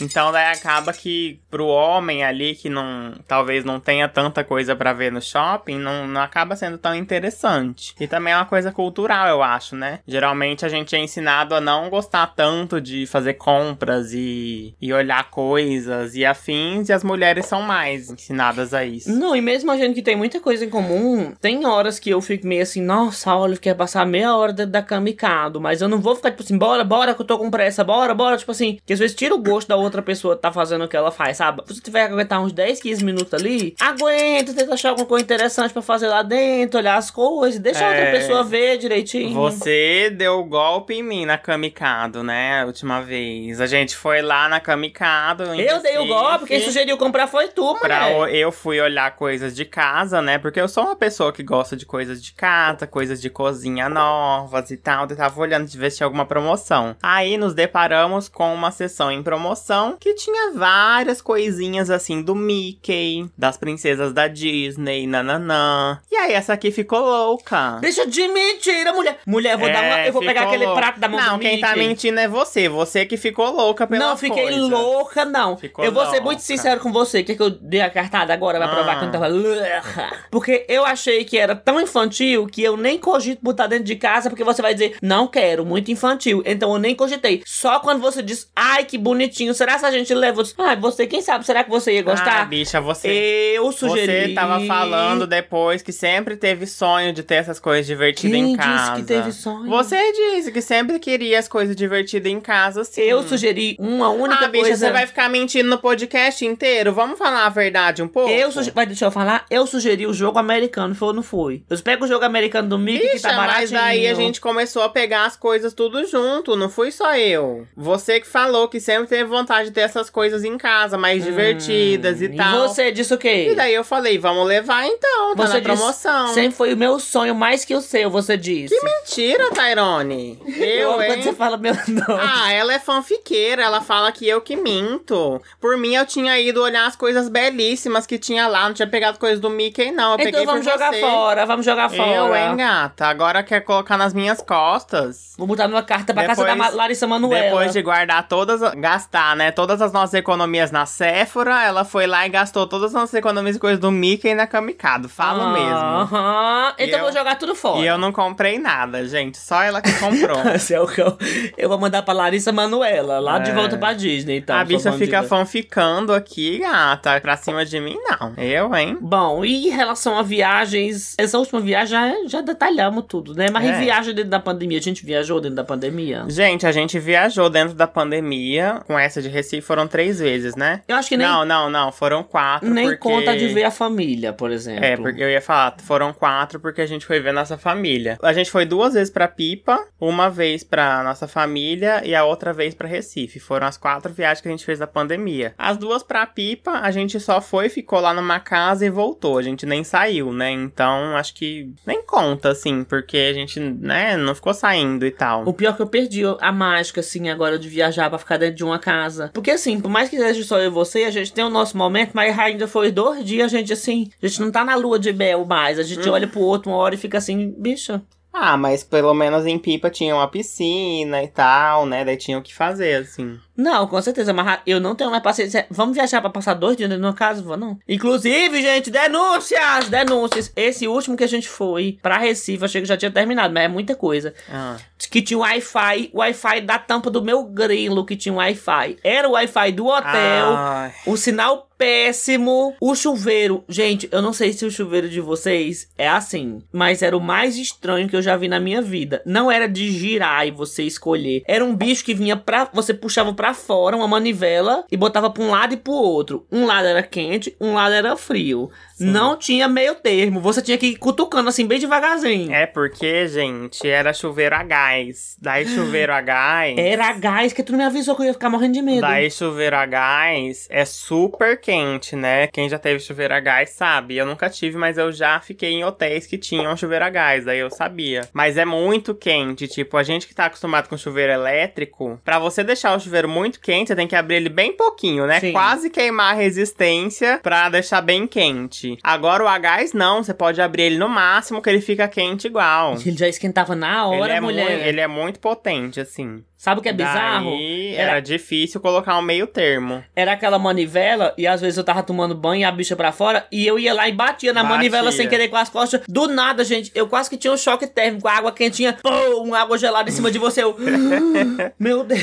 [SPEAKER 2] Então daí acaba que pro homem ali que não talvez não tenha tanta coisa pra ver no shopping, não, não acaba sendo tão interessante. E também é uma coisa cultural, eu acho, né? Geralmente a gente é ensinado a não gostar tanto de fazer compras e, e olhar coisas e afins, e as mulheres são mais ensinadas a isso.
[SPEAKER 1] Não, e mesmo a gente que tem muita coisa em comum, tem horas que eu fico meio assim, nossa, olha, eu quero passar meia hora dentro da cama e cado, mas eu não vou ficar tipo assim, bora, bora, que eu tô com pressa, bora, bora, tipo assim, que às vezes tira o gosto da outra pessoa que tá fazendo o que ela faz, sabe? Se você tiver que aguentar uns 10, 15 minutos ali, aguenta, tenta achar alguma coisa interessante pra fazer lá dentro, olhar as coisas, deixa a outra
[SPEAKER 2] É.
[SPEAKER 1] pessoa ver direitinho.
[SPEAKER 2] Você deu golpe em mim na Kamikado, né? A última vez. A gente foi lá na Kamikado.
[SPEAKER 1] Eu dei o
[SPEAKER 2] Recife,
[SPEAKER 1] golpe, quem sugeriu comprar foi tu,
[SPEAKER 2] Pra,
[SPEAKER 1] mulher.
[SPEAKER 2] o- eu fui olhar coisas de casa, né? Porque eu sou uma pessoa que gosta de coisas de casa, coisas de cozinha novas e tal. Eu tava olhando de ver se tinha alguma promoção. Aí nos deparamos com uma sessão em promoção que tinha várias coisinhas assim do Mickey, das princesas da Disney, nananã. E aí essa aqui ficou louca.
[SPEAKER 1] Deixa de mentira, mulher. Mulher, eu vou, dar uma,
[SPEAKER 2] É,
[SPEAKER 1] eu vou pegar aquele
[SPEAKER 2] louca.
[SPEAKER 1] prato da mão
[SPEAKER 2] Não, quem tá
[SPEAKER 1] Mickey.
[SPEAKER 2] mentindo é você. Você que ficou louca pela
[SPEAKER 1] Não, fiquei louca, não.
[SPEAKER 2] Ficou
[SPEAKER 1] eu vou ser
[SPEAKER 2] louca.
[SPEAKER 1] muito sincero com você. Quer que eu dei a cartada agora? Vai provar
[SPEAKER 2] Ah.
[SPEAKER 1] que eu não tava louca. Porque eu achei que era tão infantil que eu nem cogito botar dentro de casa, porque você vai dizer, não quero, muito infantil. Então eu nem cogitei. Só quando você diz, ai, que bonitinho. Será que a gente leva? Ai, você, quem sabe? Será que você ia
[SPEAKER 2] Ah,
[SPEAKER 1] gostar?
[SPEAKER 2] bicha, você...
[SPEAKER 1] eu sugeri.
[SPEAKER 2] Você tava falando depois que sempre teve sonho de ter essas coisas divertidas
[SPEAKER 1] Quem
[SPEAKER 2] em
[SPEAKER 1] disse
[SPEAKER 2] casa.
[SPEAKER 1] que teve sonho?
[SPEAKER 2] Você disse que sempre queria as coisas divertidas em casa, sim.
[SPEAKER 1] Eu sugeri uma única
[SPEAKER 2] ah, bicha,
[SPEAKER 1] coisa.
[SPEAKER 2] você vai ficar mentindo no podcast inteiro? Vamos falar a verdade um pouco?
[SPEAKER 1] Eu sugeri, vai, deixa eu falar, eu sugeri o jogo americano, foi ou não foi? Eu pego o jogo americano do Mickey que
[SPEAKER 2] Bicha,
[SPEAKER 1] tá baratinho.
[SPEAKER 2] mas aí a gente começou a pegar as coisas tudo junto, não fui só eu. Você que falou que sempre teve vontade de ter essas coisas em casa, mais divertidas e
[SPEAKER 1] Hum,
[SPEAKER 2] tal.
[SPEAKER 1] você disse o quê?
[SPEAKER 2] E daí eu falei, vamos levar então, tá
[SPEAKER 1] Você
[SPEAKER 2] na
[SPEAKER 1] disse,
[SPEAKER 2] promoção.
[SPEAKER 1] Sempre foi o meu sonho mais que o seu, você disse.
[SPEAKER 2] Que mentira, Tairone. Eu, hein?
[SPEAKER 1] quando você fala meu nome.
[SPEAKER 2] Ah, ela é fanfiqueira, ela fala que eu que minto. Por mim, eu tinha ido olhar as coisas belíssimas que tinha lá, não tinha pegado coisas do Mickey, não. Eu
[SPEAKER 1] então
[SPEAKER 2] peguei
[SPEAKER 1] vamos
[SPEAKER 2] por
[SPEAKER 1] jogar
[SPEAKER 2] você.
[SPEAKER 1] fora, vamos jogar fora.
[SPEAKER 2] Eu, hein, gata? Agora quer colocar nas minhas costas.
[SPEAKER 1] Vou botar minha carta pra casa da
[SPEAKER 2] Depois-
[SPEAKER 1] Larissa Manoela.
[SPEAKER 2] Depois de guardar todas, gastar, né, todas as nossas economias na Sephora, ela foi lá e gastou todas as nossas economias e coisas do Mickey na Kamikado. Falo mesmo.
[SPEAKER 1] Aham. Então eu vou jogar tudo fora.
[SPEAKER 2] E eu não comprei nada, gente. Só ela que comprou.
[SPEAKER 1] Esse é o que eu, eu vou mandar pra Larissa Manuela, lá de
[SPEAKER 2] É.
[SPEAKER 1] volta pra Disney, então.
[SPEAKER 2] a bicha fica
[SPEAKER 1] bandida.
[SPEAKER 2] fanficando aqui, gata. Pra cima de mim, não. Eu, hein?
[SPEAKER 1] Bom, e em relação a viagens, essa última viagem já, já detalhamos tudo, né? Mas
[SPEAKER 2] É.
[SPEAKER 1] viagem dentro da pandemia? A gente viajou dentro da pandemia?
[SPEAKER 2] Gente, a gente viajou dentro da pandemia. Com essa de Recife foram três vezes, né?
[SPEAKER 1] Eu acho que nem,
[SPEAKER 2] Não, não, não. Foram quatro.
[SPEAKER 1] nem
[SPEAKER 2] porque...
[SPEAKER 1] conta de ver a família, por exemplo.
[SPEAKER 2] É, porque eu ia falar, foram quatro porque a gente foi ver nossa família. A gente foi duas vezes pra Pipa, uma vez pra nossa família e a outra vez pra Recife. Foram as quatro viagens que a gente fez na pandemia. As duas pra Pipa, a gente só foi, ficou lá numa casa e voltou. A gente nem saiu, né? Então, acho que nem conta, assim, porque a gente, né, não ficou saindo e tal.
[SPEAKER 1] O pior é que eu perdi a mágica, assim, agora de viajar pra ficar dentro de uma casa. Porque, assim, por mais que seja só eu e você, a gente tem o nosso momento, mas ainda foi dois dias, a gente, assim, a gente não tá na lua de mel mais. A gente
[SPEAKER 2] Hum.
[SPEAKER 1] olha pro outro uma hora e fica assim, bicha.
[SPEAKER 2] Ah, mas pelo menos em Pipa tinha uma piscina e tal, né? Daí tinha o que fazer, assim.
[SPEAKER 1] Não, com certeza, mas eu não tenho mais paciência. Vamos viajar pra passar dois dias dentro de uma casa? Vou não. Inclusive, gente, denúncias! Denúncias. Esse último que a gente foi pra Recife, achei que já tinha terminado, mas é muita coisa.
[SPEAKER 2] Ah.
[SPEAKER 1] Que tinha Wi-Fi, Wi-Fi da tampa do meu grilo que tinha Wi-Fi. Era o Wi-Fi do hotel.
[SPEAKER 2] Ai.
[SPEAKER 1] O sinal péssimo. O chuveiro. Gente, eu não sei se o chuveiro de vocês é assim. Mas era o mais estranho que eu já vi na minha vida. Não era de girar e você escolher. Era um bicho que vinha pra. Você puxava pra fora uma manivela e botava pra um lado e pro outro. Um lado era quente, um lado era frio.
[SPEAKER 2] Sim.
[SPEAKER 1] Não tinha meio termo. Você tinha que ir cutucando assim, bem devagarzinho.
[SPEAKER 2] É porque, gente, era chuveiro a gás. Daí chuveiro a gás.
[SPEAKER 1] Era gás que tu não me avisou que eu ia ficar morrendo de medo.
[SPEAKER 2] Daí chuveiro a gás é super quente, né? Quem já teve chuveiro a gás sabe. Eu nunca tive, mas eu já fiquei em hotéis que tinham chuveiro a gás, daí eu sabia. Mas é muito quente, tipo, a gente que tá acostumado com chuveiro elétrico, pra você deixar o chuveiro muito quente, você tem que abrir ele bem pouquinho, né?
[SPEAKER 1] Sim.
[SPEAKER 2] Quase queimar a resistência pra deixar bem quente. Agora o a gás não, você pode abrir ele no máximo que ele fica quente igual.
[SPEAKER 1] Ele já esquentava na hora,
[SPEAKER 2] ele, é
[SPEAKER 1] mulher.
[SPEAKER 2] Muito, ele é muito potente, assim.
[SPEAKER 1] Sabe o que é bizarro?
[SPEAKER 2] Daí
[SPEAKER 1] Era-
[SPEAKER 2] era difícil colocar um meio termo.
[SPEAKER 1] Era aquela manivela e às vezes eu tava tomando banho e a bicha pra fora e eu ia lá e batia na
[SPEAKER 2] Batia.
[SPEAKER 1] manivela sem querer com as costas. Do nada, gente, eu quase que tinha um choque térmico, a água quentinha, pum, uma água gelada em cima de você. Eu, meu Deus.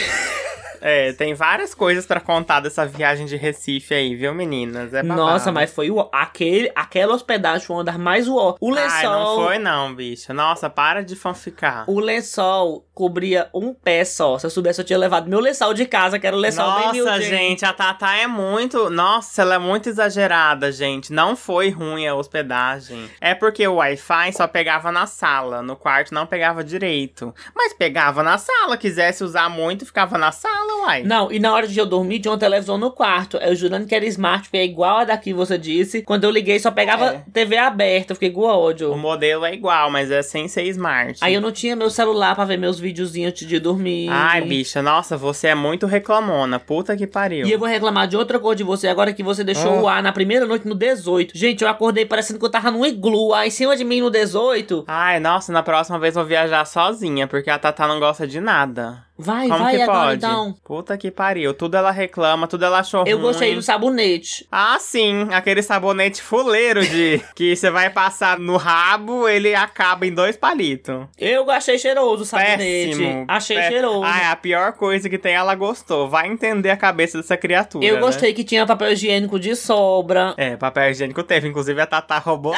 [SPEAKER 2] É, tem várias coisas pra contar dessa viagem de Recife aí, viu, meninas? É.
[SPEAKER 1] Nossa, mas foi o aquele, aquela hospedagem foi uma das mais uó. O lençol,
[SPEAKER 2] Ai, não foi não, bicha. Nossa, para de fanficar.
[SPEAKER 1] o lençol cobria um pé só. Se eu soubesse, eu tinha levado meu lençol de casa, que era o lençol bem
[SPEAKER 2] Nossa, gente, a Tatá é muito. Nossa, ela é muito exagerada, gente. Não foi ruim a hospedagem. É porque o Wi-Fi só pegava na sala. No quarto não pegava direito. Mas pegava na sala. Quisesse usar muito, ficava na sala, uai.
[SPEAKER 1] Não, e na hora de eu dormir, tinha uma televisão no quarto. Eu jurando que era smart, porque é igual a daqui, você disse. Quando eu liguei, só pegava
[SPEAKER 2] É.
[SPEAKER 1] TV aberta. Eu fiquei com
[SPEAKER 2] O
[SPEAKER 1] ódio.
[SPEAKER 2] modelo é igual, mas é sem ser smart.
[SPEAKER 1] Aí eu não tinha meu celular pra ver meus videozinhos antes de dormir.
[SPEAKER 2] Ai, bicha, nossa, você é muito reclamona. Puta que pariu.
[SPEAKER 1] E eu vou reclamar de outra coisa de você agora que você deixou
[SPEAKER 2] Ah.
[SPEAKER 1] o ar na primeira noite no 18. Gente, eu acordei parecendo que eu tava num iglu. Aí em cima de mim no 18.
[SPEAKER 2] Ai, nossa, na próxima vez eu vou viajar sozinha, porque a Tatá não gosta de nada.
[SPEAKER 1] Vai,
[SPEAKER 2] Como
[SPEAKER 1] vai
[SPEAKER 2] que
[SPEAKER 1] agora
[SPEAKER 2] pode?
[SPEAKER 1] então.
[SPEAKER 2] Puta que pariu. Tudo ela reclama, tudo ela achou
[SPEAKER 1] Eu
[SPEAKER 2] ruim.
[SPEAKER 1] gostei do sabonete.
[SPEAKER 2] Ah, sim, aquele sabonete fuleiro de que você vai passar no rabo, ele acaba em dois palitos.
[SPEAKER 1] Eu achei cheiroso o sabonete.
[SPEAKER 2] Péssimo.
[SPEAKER 1] Achei
[SPEAKER 2] Pé-
[SPEAKER 1] cheiroso.
[SPEAKER 2] Ah, a pior coisa que tem, ela gostou. Vai entender a cabeça dessa criatura.
[SPEAKER 1] eu
[SPEAKER 2] né?
[SPEAKER 1] gostei que tinha papel higiênico de sobra.
[SPEAKER 2] É, papel higiênico teve. Inclusive a Tatá roubou.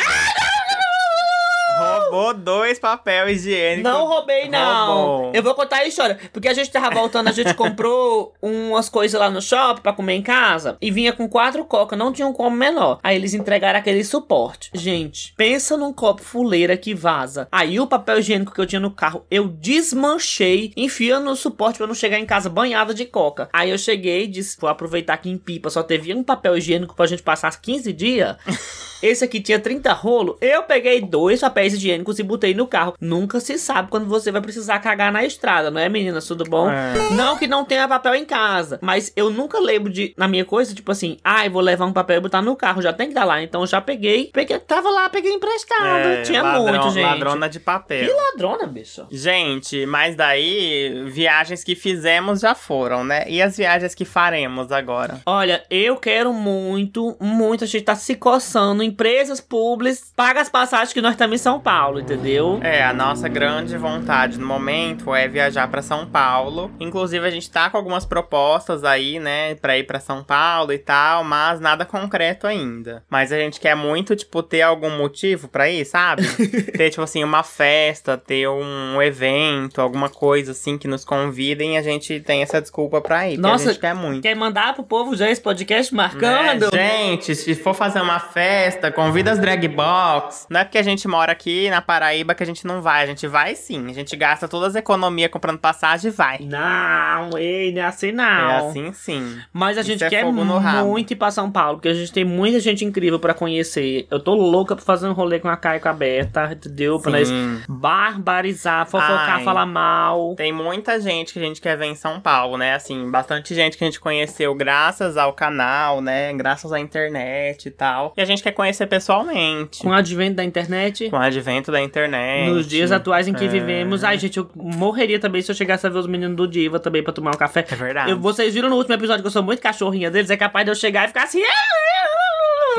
[SPEAKER 2] Roubou dois papel higiênico.
[SPEAKER 1] Não roubei, não.
[SPEAKER 2] Roubou.
[SPEAKER 1] Eu vou contar a história. Porque a gente tava voltando, a gente comprou umas coisas lá no shopping pra comer em casa. E vinha com quatro cocas, não tinha um copo menor. Aí eles entregaram aquele suporte. Gente, pensa num copo fuleira que vaza. Aí o papel higiênico que eu tinha no carro, eu desmanchei, enfiando no suporte pra não chegar em casa banhada de coca. Aí eu cheguei e disse: vou aproveitar que em pipa só teve um papel higiênico pra gente passar 15 dias. Esse aqui tinha 30 rolos. Eu peguei dois papéis higiênicos e botei no carro. Nunca se sabe quando você vai precisar cagar na estrada, não é, meninas? Tudo bom?
[SPEAKER 2] É.
[SPEAKER 1] Não que não tenha papel em casa. Mas eu nunca lembro de, na minha coisa, tipo assim, ai, vou levar um papel e botar no carro. Já tem que estar lá. Então eu já peguei. peguei tava lá, peguei emprestado.
[SPEAKER 2] É,
[SPEAKER 1] tinha
[SPEAKER 2] ladrão-
[SPEAKER 1] muito, gente.
[SPEAKER 2] Ladrona de papel.
[SPEAKER 1] Que ladrona, bicho.
[SPEAKER 2] Gente, mas daí, viagens que fizemos já foram, né? E as viagens que faremos agora?
[SPEAKER 1] Olha, eu quero muito, muito. A gente tá se coçando empresas públicas, paga as passagens que nós estamos em São Paulo, entendeu?
[SPEAKER 2] É, a nossa grande vontade no momento é viajar pra São Paulo. Inclusive, a gente tá com algumas propostas aí, né, pra ir pra São Paulo e tal, mas nada concreto ainda. Mas a gente quer muito, tipo, ter algum motivo pra ir, sabe? ter, tipo assim, uma festa, ter um evento, alguma coisa assim que nos convidem e a gente tem essa desculpa pra ir.
[SPEAKER 1] Nossa,
[SPEAKER 2] a gente quer muito.
[SPEAKER 1] Quer mandar pro povo já esse podcast marcando?
[SPEAKER 2] Né? Gente, se for fazer uma festa, convida as drag box. Não é porque a gente mora aqui na Paraíba que a gente não vai. A gente vai sim. A gente gasta todas as economias comprando passagem e vai.
[SPEAKER 1] Não, ei, não é assim não.
[SPEAKER 2] É assim sim.
[SPEAKER 1] Mas a gente
[SPEAKER 2] Isso é
[SPEAKER 1] quer muito ir pra São Paulo, porque a gente tem muita gente incrível pra conhecer. Eu tô louca pra fazer um rolê com a Caio com a Beta, entendeu? Pra nós barbarizar, fofocar,
[SPEAKER 2] Ai.
[SPEAKER 1] falar mal.
[SPEAKER 2] Tem muita gente que a gente quer ver em São Paulo, né? Assim, bastante gente que a gente conheceu graças ao canal, né? Graças à internet e tal. E a gente quer conhecer pessoalmente.
[SPEAKER 1] Com o advento da internet.
[SPEAKER 2] Com o advento da internet.
[SPEAKER 1] Nos dias atuais em que
[SPEAKER 2] É.
[SPEAKER 1] vivemos. Ai, gente, eu morreria também se eu chegasse a ver os meninos do Diva também pra tomar um café.
[SPEAKER 2] É verdade.
[SPEAKER 1] Eu- vocês viram no último episódio que eu sou muito cachorrinha deles, é capaz de eu chegar e ficar assim.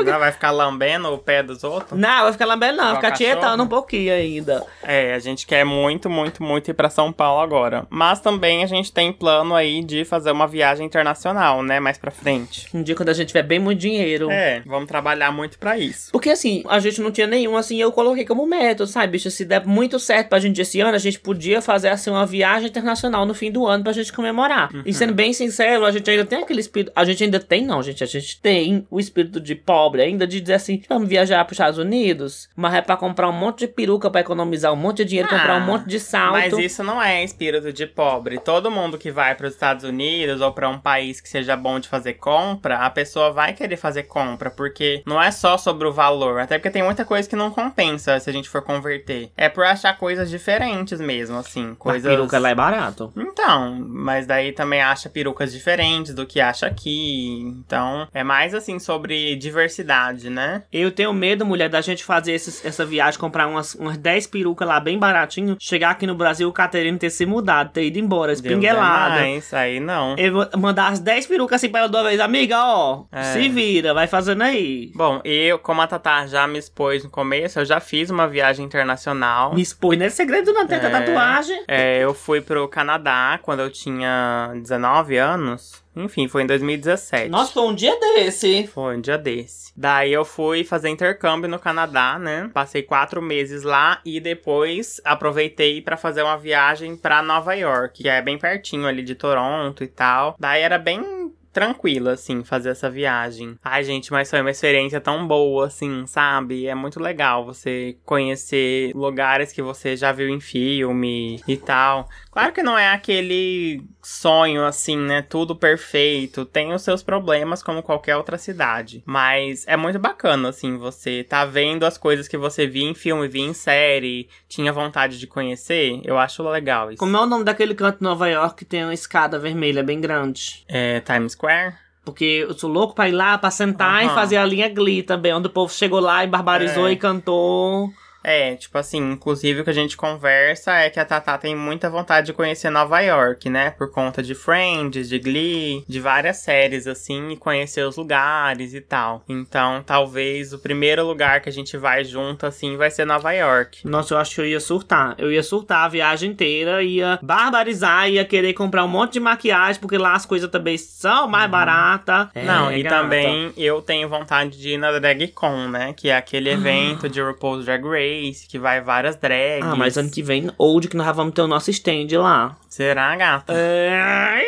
[SPEAKER 2] Não vai ficar lambendo o pé dos outros?
[SPEAKER 1] Não, vai ficar lambendo, não, vai ficar
[SPEAKER 2] cachorro?
[SPEAKER 1] tietando um pouquinho ainda.
[SPEAKER 2] É, a gente quer muito, muito, muito ir pra São Paulo agora. Mas também a gente tem plano aí de fazer uma viagem internacional, né? Mais pra frente.
[SPEAKER 1] Um dia quando a gente tiver bem muito dinheiro.
[SPEAKER 2] É, vamos trabalhar muito pra isso.
[SPEAKER 1] Porque assim, a gente não tinha nenhum, assim, eu coloquei como método, sabe, bicho? Se der muito certo pra gente esse ano, a gente podia fazer, assim, uma viagem internacional no fim do ano pra gente comemorar. E sendo bem sincero, a gente ainda tem aquele espírito. A gente ainda tem, não, gente. A gente tem o espírito de pobre ainda de dizer assim: vamos viajar pros Estados Unidos, mas é pra comprar um monte de peruca pra economizar um monte de dinheiro, comprar um
[SPEAKER 2] Ah,
[SPEAKER 1] monte de salto.
[SPEAKER 2] Mas isso não é espírito de pobre. Todo mundo que vai para os Estados Unidos ou para um país que seja bom de fazer compra, a pessoa vai querer fazer compra, porque não é só sobre o valor, até porque tem muita coisa que não compensa se a gente for converter. É por achar coisas diferentes mesmo, assim,
[SPEAKER 1] Mas
[SPEAKER 2] coisas
[SPEAKER 1] peruca lá é barato.
[SPEAKER 2] Então, mas daí também acha perucas diferentes do que acha aqui. Então, é mais assim sobre diversidade, né?
[SPEAKER 1] Eu tenho medo, mulher, da gente fazer esses- essa viagem, comprar umas, umas 10 perucas lá bem baratinho, chegar aqui no Brasil, o Caterino ter se mudado, ter ido embora, espinguelada.
[SPEAKER 2] Mais, aí não.
[SPEAKER 1] Eu vou mandar as 10 perucas assim pra ela de uma vez. Amiga, ó,
[SPEAKER 2] É.
[SPEAKER 1] se vira, vai fazendo aí.
[SPEAKER 2] Bom, eu, como a Tatá já me expôs no começo, eu já fiz uma viagem internacional.
[SPEAKER 1] Me expõe, não é segredo não, tem
[SPEAKER 2] É.
[SPEAKER 1] tatuagem.
[SPEAKER 2] É, eu fui pro Canadá quando eu tinha 19 anos. Enfim, foi em 2017.
[SPEAKER 1] Nossa, foi um dia desse.
[SPEAKER 2] Foi um dia desse. Daí eu fui fazer intercâmbio no Canadá, né? Passei quatro meses lá e depois aproveitei pra fazer uma viagem pra Nova York, que é bem pertinho ali de Toronto e tal. Daí era bem tranquilo, assim, fazer essa viagem. Ai, gente, mas foi uma experiência tão boa, assim, sabe? É muito legal você conhecer lugares que você já viu em filme e tal. Claro que não é aquele sonho, assim, né? Tudo perfeito. Tem os seus problemas, como qualquer outra cidade. Mas é muito bacana, assim, você tá vendo as coisas que você via em filme, via em série, tinha vontade de conhecer. Eu acho legal isso.
[SPEAKER 1] Como é o nome daquele canto de Nova York que tem uma escada vermelha bem grande?
[SPEAKER 2] É Times Square?
[SPEAKER 1] Porque eu sou louco pra ir lá, pra sentar e
[SPEAKER 2] Aham.
[SPEAKER 1] fazer a linha Glee também, onde o povo chegou lá e barbarizou
[SPEAKER 2] É.
[SPEAKER 1] e cantou.
[SPEAKER 2] É, tipo assim, inclusive o que a gente conversa é que a Tatá tem muita vontade de conhecer Nova York, né? Por conta de Friends, de Glee, de várias séries, assim, e conhecer os lugares e tal. Então, talvez o primeiro lugar que a gente vai junto, assim, vai ser Nova York.
[SPEAKER 1] Nossa, eu acho que eu ia surtar. Eu ia surtar a viagem inteira, ia barbarizar, ia querer comprar um monte de maquiagem, porque lá as coisas também são mais baratas. É,
[SPEAKER 2] Não, e
[SPEAKER 1] gata.
[SPEAKER 2] também eu tenho vontade de ir na DragCon, né? Que é aquele evento de RuPaul's Drag Race, que vai várias drags.
[SPEAKER 1] Ah, mas ano que vem, old, que nós vamos ter o nosso stand lá.
[SPEAKER 2] Será, gata?
[SPEAKER 1] É...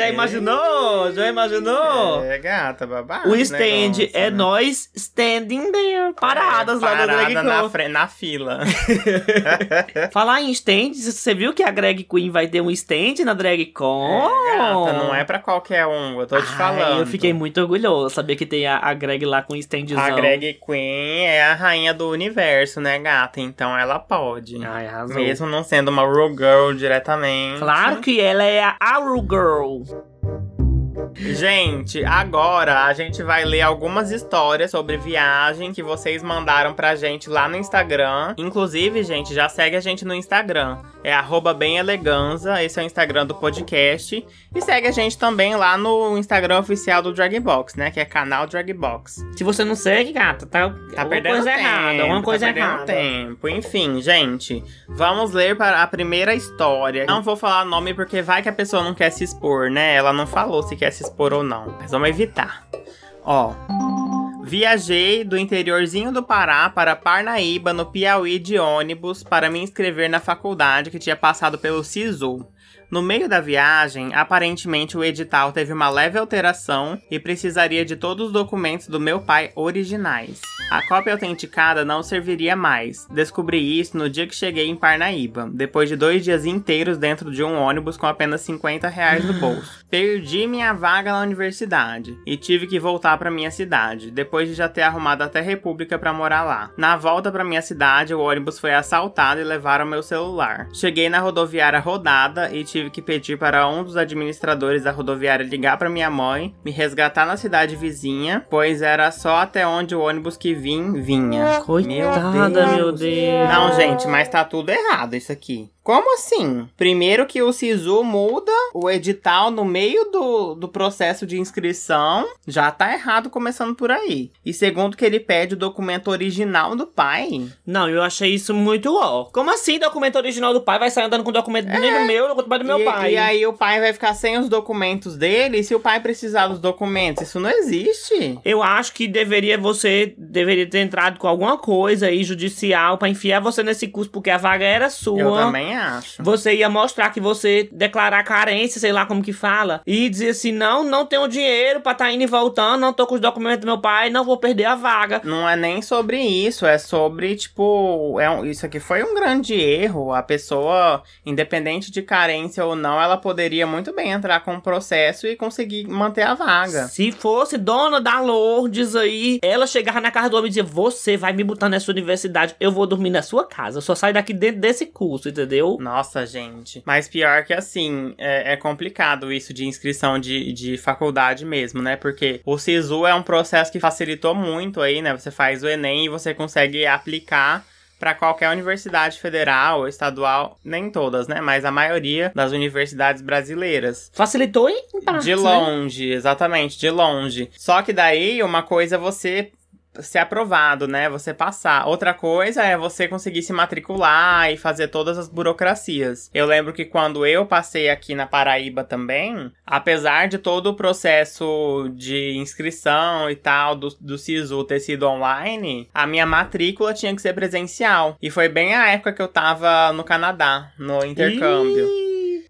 [SPEAKER 1] Já imaginou? Já imaginou?
[SPEAKER 2] É, gata, babado.
[SPEAKER 1] O stand
[SPEAKER 2] negócio,
[SPEAKER 1] é
[SPEAKER 2] né?
[SPEAKER 1] nós standing there, paradas
[SPEAKER 2] É,
[SPEAKER 1] lá
[SPEAKER 2] parada
[SPEAKER 1] Drag
[SPEAKER 2] na,
[SPEAKER 1] Con.
[SPEAKER 2] fre- na fila.
[SPEAKER 1] Falar em stand, você viu que a Drag Queen vai ter um stand na Drag Con?
[SPEAKER 2] É, gata, não é pra qualquer um, eu tô te
[SPEAKER 1] Ai,
[SPEAKER 2] falando.
[SPEAKER 1] Eu fiquei muito orgulhoso, sabia que tem a, a Greg lá com standzão.
[SPEAKER 2] A Greg Queen é a rainha do universo, né, gata? Então ela pode.
[SPEAKER 1] Ai, arrasou.
[SPEAKER 2] Mesmo não sendo uma Ru Girl diretamente.
[SPEAKER 1] Claro que ela é a Aru Girl.
[SPEAKER 2] Gente, agora a gente vai ler algumas histórias sobre viagem que vocês mandaram pra gente lá no Instagram. Inclusive, gente, já segue a gente no Instagram. É arroba bemeleganza, esse é o Instagram do podcast. E segue a gente também lá no Instagram oficial do Dragbox, né? Que é canal Dragbox.
[SPEAKER 1] Se você não segue, gata, tá,
[SPEAKER 2] Tá perdendo
[SPEAKER 1] coisa
[SPEAKER 2] tempo,
[SPEAKER 1] errada. Uma coisa
[SPEAKER 2] tá
[SPEAKER 1] errada.
[SPEAKER 2] tempo. Enfim, gente, vamos ler para a primeira história. Não vou falar nome porque vai que a pessoa não quer se expor, né? Ela não falou se quer se expor ou não. Mas vamos evitar. Ó. Viajei do interiorzinho do Pará para Parnaíba, no Piauí, de ônibus para me inscrever na faculdade que tinha passado pelo SISU. No meio da viagem, aparentemente o edital teve uma leve alteração e precisaria de todos os documentos do meu pai originais. A cópia autenticada não serviria mais. Descobri isso no dia que cheguei em Parnaíba, depois de dois dias inteiros dentro de um ônibus com apenas 50 reais no bolso. Perdi minha vaga na universidade e tive que voltar para minha cidade, depois de já ter arrumado até república para morar lá. Na volta para minha cidade, o ônibus foi assaltado e levaram meu celular. Cheguei na rodoviária rodada e tive que pedir para um dos administradores da rodoviária ligar para minha mãe, me resgatar na cidade vizinha, pois era só até onde o ônibus que vim vinha.
[SPEAKER 1] Coitada, meu Deus.
[SPEAKER 2] Não, gente, mas tá tudo errado isso aqui. Como assim? Primeiro que o SISU muda o edital no meio do, do processo de inscrição, já tá errado começando por aí. E segundo que ele pede o documento original do pai.
[SPEAKER 1] Não, eu achei isso muito ó. Como assim documento original do pai vai sair andando com documento nem do meu, documento do meu
[SPEAKER 2] É. e,
[SPEAKER 1] pai?
[SPEAKER 2] e aí o pai vai ficar sem os documentos dele, e se o pai precisar dos documentos, isso não existe.
[SPEAKER 1] Eu acho que deveria você deveria ter entrado com alguma coisa aí judicial pra enfiar você nesse curso porque a vaga era sua.
[SPEAKER 2] Eu também acho.
[SPEAKER 1] Você ia mostrar que você declarar carência, sei lá como que fala, e dizer assim: não, não tenho dinheiro pra tá indo e voltando, não tô com os documentos do meu pai, não vou perder a vaga.
[SPEAKER 2] Não é nem sobre isso, é sobre, tipo, é um- isso aqui foi um grande erro. A pessoa, independente de carência ou não, ela poderia muito bem entrar com o processo e conseguir manter a vaga.
[SPEAKER 1] Se fosse dona da Lourdes aí, ela chegava na casa do homem e dizia: Você vai me botar nessa universidade, eu vou dormir na sua casa, eu só saio daqui dentro desse curso, entendeu?
[SPEAKER 2] Nossa, gente. Mas pior que assim, é, é complicado isso de inscrição de, de faculdade mesmo, né? Porque o SISU é um processo que facilitou muito aí, né? Você faz o Enem e você consegue aplicar para qualquer universidade federal ou estadual, nem todas, né? Mas a maioria das universidades brasileiras.
[SPEAKER 1] Facilitou em, partes,
[SPEAKER 2] De
[SPEAKER 1] né?
[SPEAKER 2] longe, exatamente, de longe. Só que daí uma coisa é você ser aprovado, né? Você passar. Outra coisa é você conseguir se matricular e fazer todas as burocracias. Eu lembro que quando eu passei aqui na Paraíba também, apesar de todo o processo de inscrição e tal do, do SISU ter sido online, a minha matrícula tinha que ser presencial. E foi bem a época que eu tava no Canadá, no intercâmbio.
[SPEAKER 1] Ih,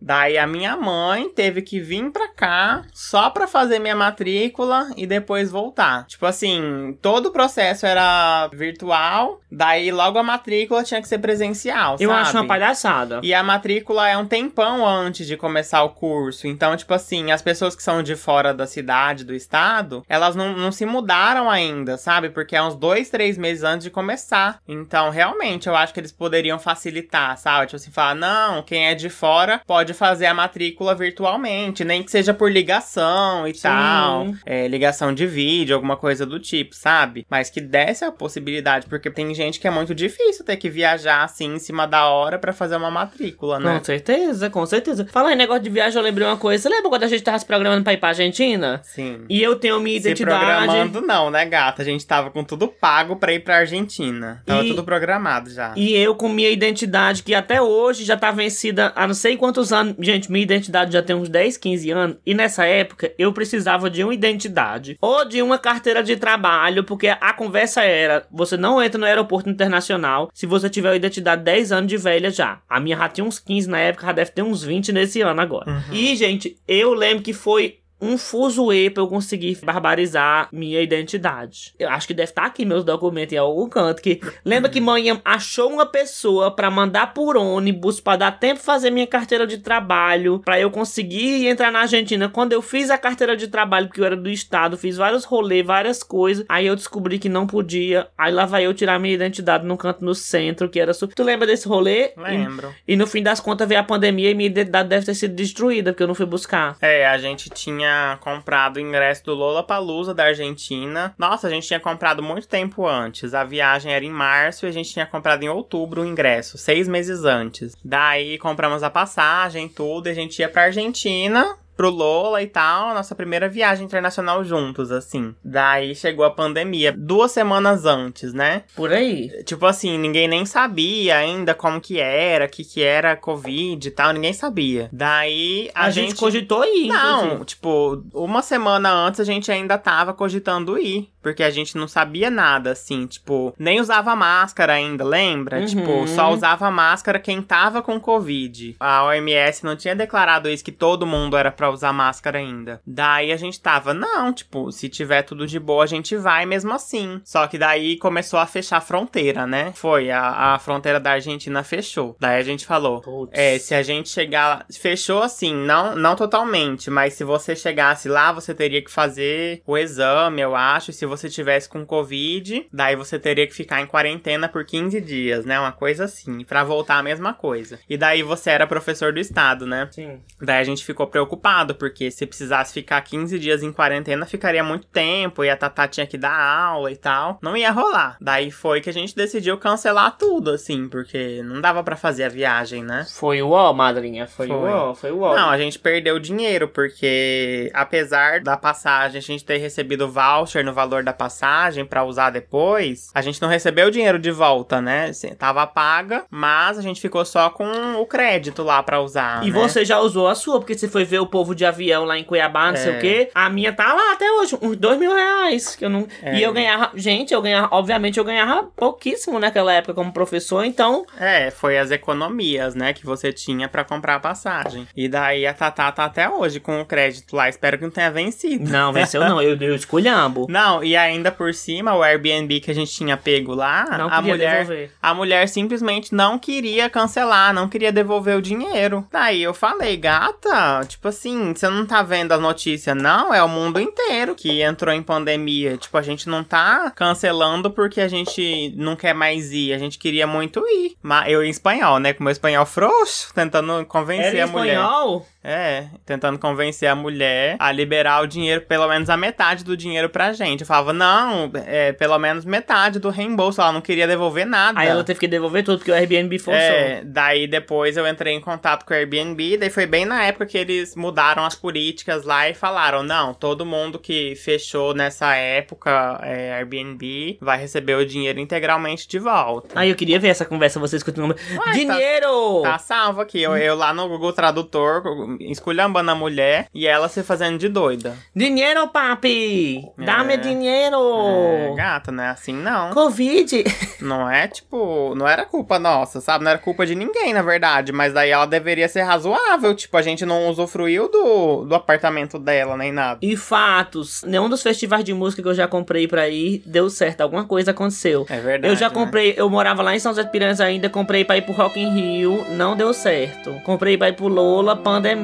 [SPEAKER 2] Daí a minha mãe teve que vir pra cá só pra fazer minha matrícula e depois voltar. Tipo assim, todo o processo era virtual, daí logo a matrícula tinha que ser presencial,
[SPEAKER 1] Eu
[SPEAKER 2] sabe?
[SPEAKER 1] acho uma palhaçada.
[SPEAKER 2] E a matrícula é um tempão antes de começar o curso. Então, tipo assim, as pessoas que são de fora da cidade, do estado, elas não, não se mudaram ainda, sabe? Porque é uns dois, três meses antes de começar. Então, realmente, eu acho que eles poderiam facilitar, sabe? Tipo assim, falar, não, quem é de fora pode fazer a matrícula virtualmente, nem que seja por ligação e
[SPEAKER 1] Sim.
[SPEAKER 2] tal. É, ligação de vídeo, alguma coisa do tipo, sabe? Mas que desse a possibilidade, porque tem gente que é muito difícil ter que viajar assim em cima da hora pra fazer uma matrícula, né?
[SPEAKER 1] Com certeza, com certeza. Fala em negócio de viagem, eu lembrei uma coisa. Você lembra quando a gente tava se programando pra ir pra Argentina?
[SPEAKER 2] Sim.
[SPEAKER 1] E eu tenho minha
[SPEAKER 2] Se
[SPEAKER 1] identidade.
[SPEAKER 2] programando não, né, gata? A gente tava com tudo pago pra ir pra Argentina. Tava
[SPEAKER 1] E-
[SPEAKER 2] tudo programado já.
[SPEAKER 1] E eu com minha identidade, que até hoje já tá vencida há não sei quantos anos. Gente, minha identidade já tem uns 10, 15 anos. E nessa época eu precisava de uma identidade ou de uma carteira de trabalho, porque a conversa era: você não entra no aeroporto internacional se você tiver uma identidade 10 anos de velha já. A minha já tinha uns 15 na época, já deve ter uns 20 nesse ano agora. E, gente, eu lembro que foi um fuzuê pra eu conseguir barbarizar minha identidade. Eu acho que deve estar aqui meus documentos em algum canto. Que lembra que mãe achou uma pessoa pra mandar por ônibus pra dar tempo fazer minha carteira de trabalho, pra eu conseguir entrar na Argentina. Quando eu fiz a carteira de trabalho, porque eu era do estado, fiz vários rolês, várias coisas. Aí eu descobri que não podia. Aí lá vai eu tirar minha identidade num canto no centro, que era super. Tu lembra desse rolê?
[SPEAKER 2] Lembro.
[SPEAKER 1] E, e no fim das contas veio a pandemia e minha identidade deve ter sido destruída, porque eu não fui buscar.
[SPEAKER 2] É, a gente tinha tinha comprado o ingresso do Lollapalooza da Argentina. Nossa, a gente tinha comprado muito tempo antes. A viagem era em março e a gente tinha comprado em outubro o ingresso, seis meses antes. Daí compramos a passagem, tudo, e a gente ia pra Argentina pro Lola e tal, nossa primeira viagem internacional juntos, assim. Daí chegou a pandemia, duas semanas antes, né?
[SPEAKER 1] Por aí.
[SPEAKER 2] Tipo assim, ninguém nem sabia ainda como que era, o que que era Covid e tal, ninguém sabia. Daí a,
[SPEAKER 1] A,
[SPEAKER 2] gente...
[SPEAKER 1] gente cogitou ir,
[SPEAKER 2] Não,
[SPEAKER 1] inclusive.
[SPEAKER 2] tipo, uma semana antes a gente ainda tava cogitando ir. Porque a gente não sabia nada, assim, tipo, nem usava máscara ainda, lembra?
[SPEAKER 1] Uhum.
[SPEAKER 2] Tipo, só usava máscara quem tava com Covid. A OMS não tinha declarado isso, que todo mundo era pra usar máscara ainda. Daí a gente tava, não, tipo, se tiver tudo de boa, a gente vai mesmo assim. Só que daí começou a fechar a fronteira, né? Foi, a, a fronteira da Argentina fechou. Daí a gente falou,
[SPEAKER 1] Putz.
[SPEAKER 2] é, se a gente chegar lá. Fechou assim, não, não totalmente, mas se você chegasse lá, você teria que fazer o exame, eu acho. Se você tivesse com Covid, daí você teria que ficar em quarentena por 15 dias, né? Uma coisa assim. Pra voltar a mesma coisa. E daí você era professor do estado, né?
[SPEAKER 1] Sim.
[SPEAKER 2] Daí a gente ficou preocupado, porque se precisasse ficar 15 dias em quarentena, ficaria muito tempo, e a Tatá tinha que dar aula e tal. Não ia rolar. Daí foi que a gente decidiu cancelar tudo, assim, porque não dava pra fazer a viagem, né?
[SPEAKER 1] Foi o ó, madrinha. Foi,
[SPEAKER 2] Foi.
[SPEAKER 1] o ó, foi o ó.
[SPEAKER 2] Não, a gente perdeu dinheiro, porque apesar da passagem a gente ter recebido voucher no valor da passagem pra usar depois, a gente não recebeu o dinheiro de volta, né? Assim, tava paga, mas a gente ficou só com o crédito lá pra usar.
[SPEAKER 1] E
[SPEAKER 2] né?
[SPEAKER 1] você já usou a sua, porque você foi ver o povo de avião lá em Cuiabá, não sei
[SPEAKER 2] É.
[SPEAKER 1] o quê. A minha tá lá até hoje, uns dois mil reais. Que eu não...
[SPEAKER 2] É.
[SPEAKER 1] E eu ganhava. Gente, eu ganhava. Obviamente, eu ganhava pouquíssimo naquela época como professor, então.
[SPEAKER 2] É, foi as economias, né, que você tinha pra comprar a passagem. E daí a Tatá tá até hoje com o crédito lá. Espero que não tenha vencido.
[SPEAKER 1] Não, venceu não. Eu, eu esculhambo.
[SPEAKER 2] Não, e ainda por cima, o Airbnb que a gente tinha pego lá,
[SPEAKER 1] Não
[SPEAKER 2] a mulher,
[SPEAKER 1] devolver.
[SPEAKER 2] a mulher simplesmente não queria cancelar, não queria devolver o dinheiro. Daí eu falei, gata, tipo assim, você não tá vendo a notícia, não? É o mundo inteiro que entrou em pandemia. Tipo, a gente não tá cancelando porque a gente não quer mais ir, a gente queria muito ir. Mas eu em espanhol, né, com meu espanhol frouxo, tentando convencer
[SPEAKER 1] Era
[SPEAKER 2] a mulher.
[SPEAKER 1] espanhol?
[SPEAKER 2] É, tentando convencer a mulher a liberar o dinheiro, pelo menos a metade do dinheiro pra gente. Eu falava, não, é, pelo menos metade do reembolso. Ela não queria devolver nada.
[SPEAKER 1] Aí ela teve que devolver tudo, porque o Airbnb forçou.
[SPEAKER 2] É, daí depois eu entrei em contato com o Airbnb, daí foi bem na época que eles mudaram as políticas lá e falaram, não, todo mundo que fechou nessa época é, Airbnb vai receber o dinheiro integralmente de volta.
[SPEAKER 1] Aí eu queria ver essa conversa, vocês continuam.
[SPEAKER 2] tá-
[SPEAKER 1] Dinheiro!
[SPEAKER 2] Tá salvo aqui, eu, eu lá no Google Tradutor, esculhambando a mulher e ela se fazendo de doida.
[SPEAKER 1] Dinheiro, papi! Dá-me
[SPEAKER 2] É.
[SPEAKER 1] dinheiro!
[SPEAKER 2] É, gata, não é assim não.
[SPEAKER 1] Covid!
[SPEAKER 2] Não é tipo, não era culpa nossa, sabe? Não era culpa de ninguém, na verdade. Mas daí ela deveria ser razoável. Tipo, a gente não usufruiu do, do apartamento dela, nem nada.
[SPEAKER 1] E fatos, nenhum dos festivais de música que eu já comprei pra ir deu certo, alguma coisa aconteceu.
[SPEAKER 2] É verdade.
[SPEAKER 1] Eu já
[SPEAKER 2] né?
[SPEAKER 1] comprei, eu morava lá em São José de Piranhas ainda, comprei pra ir pro Rock in Rio, não deu certo. Comprei pra ir pro Lola, pandemia.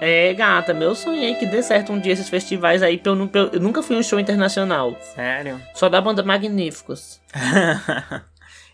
[SPEAKER 1] É, gata, meu sonho é que dê certo um dia esses festivais aí, porque eu, pra eu- eu nunca fui um show internacional.
[SPEAKER 2] Sério?
[SPEAKER 1] Só da banda Magníficos.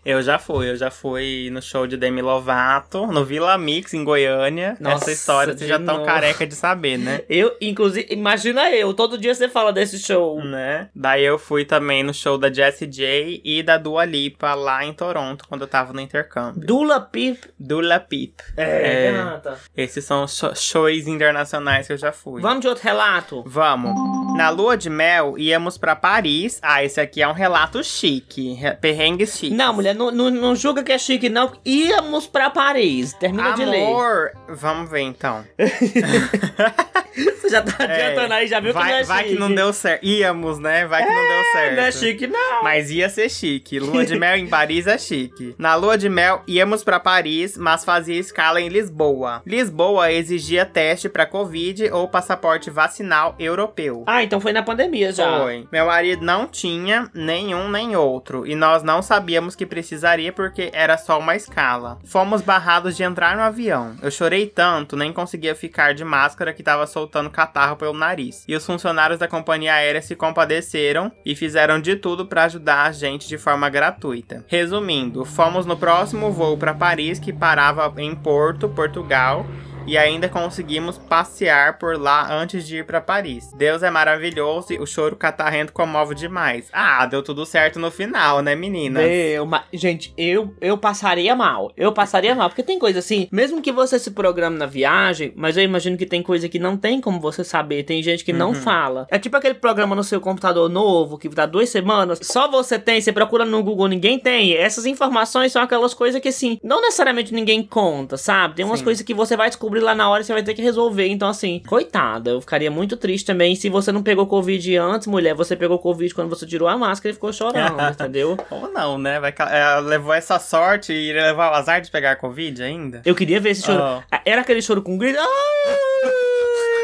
[SPEAKER 2] eu já fui, eu já fui no show de Demi Lovato, no Vila Mix, em Goiânia.
[SPEAKER 1] Nossa,
[SPEAKER 2] Essa história vocês já estão careca de saber, né?
[SPEAKER 1] Eu, inclusive, imagina eu, todo dia você fala desse show.
[SPEAKER 2] né? Daí eu fui também no show da Jessie J e da Dua Lipa lá em Toronto, quando eu tava no intercâmbio.
[SPEAKER 1] Dula Pip.
[SPEAKER 2] Dula Pip.
[SPEAKER 1] É,
[SPEAKER 2] É.
[SPEAKER 1] gata.
[SPEAKER 2] Esses são shows internacionais que eu já fui.
[SPEAKER 1] Vamos de outro relato?
[SPEAKER 2] Vamos. Na lua de mel, íamos pra Paris. Ah, esse aqui é um relato chique. re- Perrengue chique.
[SPEAKER 1] Não, mulher, não, não, não julga que é chique, não. Íamos pra Paris. Termina de ler.
[SPEAKER 2] Amor, vamos ver então.
[SPEAKER 1] Você já tá
[SPEAKER 2] É,
[SPEAKER 1] adiantando aí, já viu
[SPEAKER 2] vai,
[SPEAKER 1] que não é
[SPEAKER 2] vai
[SPEAKER 1] chique.
[SPEAKER 2] que não deu certo. Íamos, né? Vai que não deu certo.
[SPEAKER 1] Não é chique, não.
[SPEAKER 2] Mas ia ser chique. Lua de mel em Paris é chique. Na lua de mel, íamos pra Paris, mas fazia escala em Lisboa. Lisboa exigia teste pra Covid ou passaporte vacinal europeu.
[SPEAKER 1] Ah, então foi na pandemia já.
[SPEAKER 2] Foi. Meu marido não tinha nenhum nem outro. E nós não sabíamos que precisaria porque era só uma escala. Fomos barrados de entrar no avião. Eu chorei tanto, nem conseguia ficar de máscara que tava soltando catarro pelo nariz. E os funcionários da companhia aérea se compadeceram e fizeram de tudo para ajudar a gente de forma gratuita. Resumindo, fomos no próximo voo para Paris que parava em Porto, Portugal. E ainda conseguimos passear por lá antes de ir para Paris. Deus é maravilhoso e o choro catarrento comove demais. Ah, deu tudo certo no final, né, meninas?
[SPEAKER 1] Meu, ma- gente, eu, eu passaria mal. Eu passaria mal. Porque tem coisa assim, mesmo que você se programe na viagem, mas eu imagino que tem coisa que não tem como você saber. Tem gente que não
[SPEAKER 2] Uhum.
[SPEAKER 1] fala. É tipo aquele programa no seu computador novo, que dá duas semanas, só você tem, você procura no Google, ninguém tem. Essas informações são aquelas coisas que, assim, não necessariamente ninguém conta, sabe? Tem umas
[SPEAKER 2] Sim.
[SPEAKER 1] coisas que você vai descobrir lá na hora e você vai ter que resolver. Então, assim, coitada, eu ficaria muito triste também se você não pegou Covid antes, mulher. Você pegou Covid quando você tirou a máscara e ficou chorando, entendeu?
[SPEAKER 2] Ou não, né? Vai, ela levou essa sorte e levar o azar de pegar Covid ainda?
[SPEAKER 1] Eu queria ver esse choro.
[SPEAKER 2] Oh.
[SPEAKER 1] Era aquele choro com grito.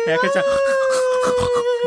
[SPEAKER 2] É que tinha...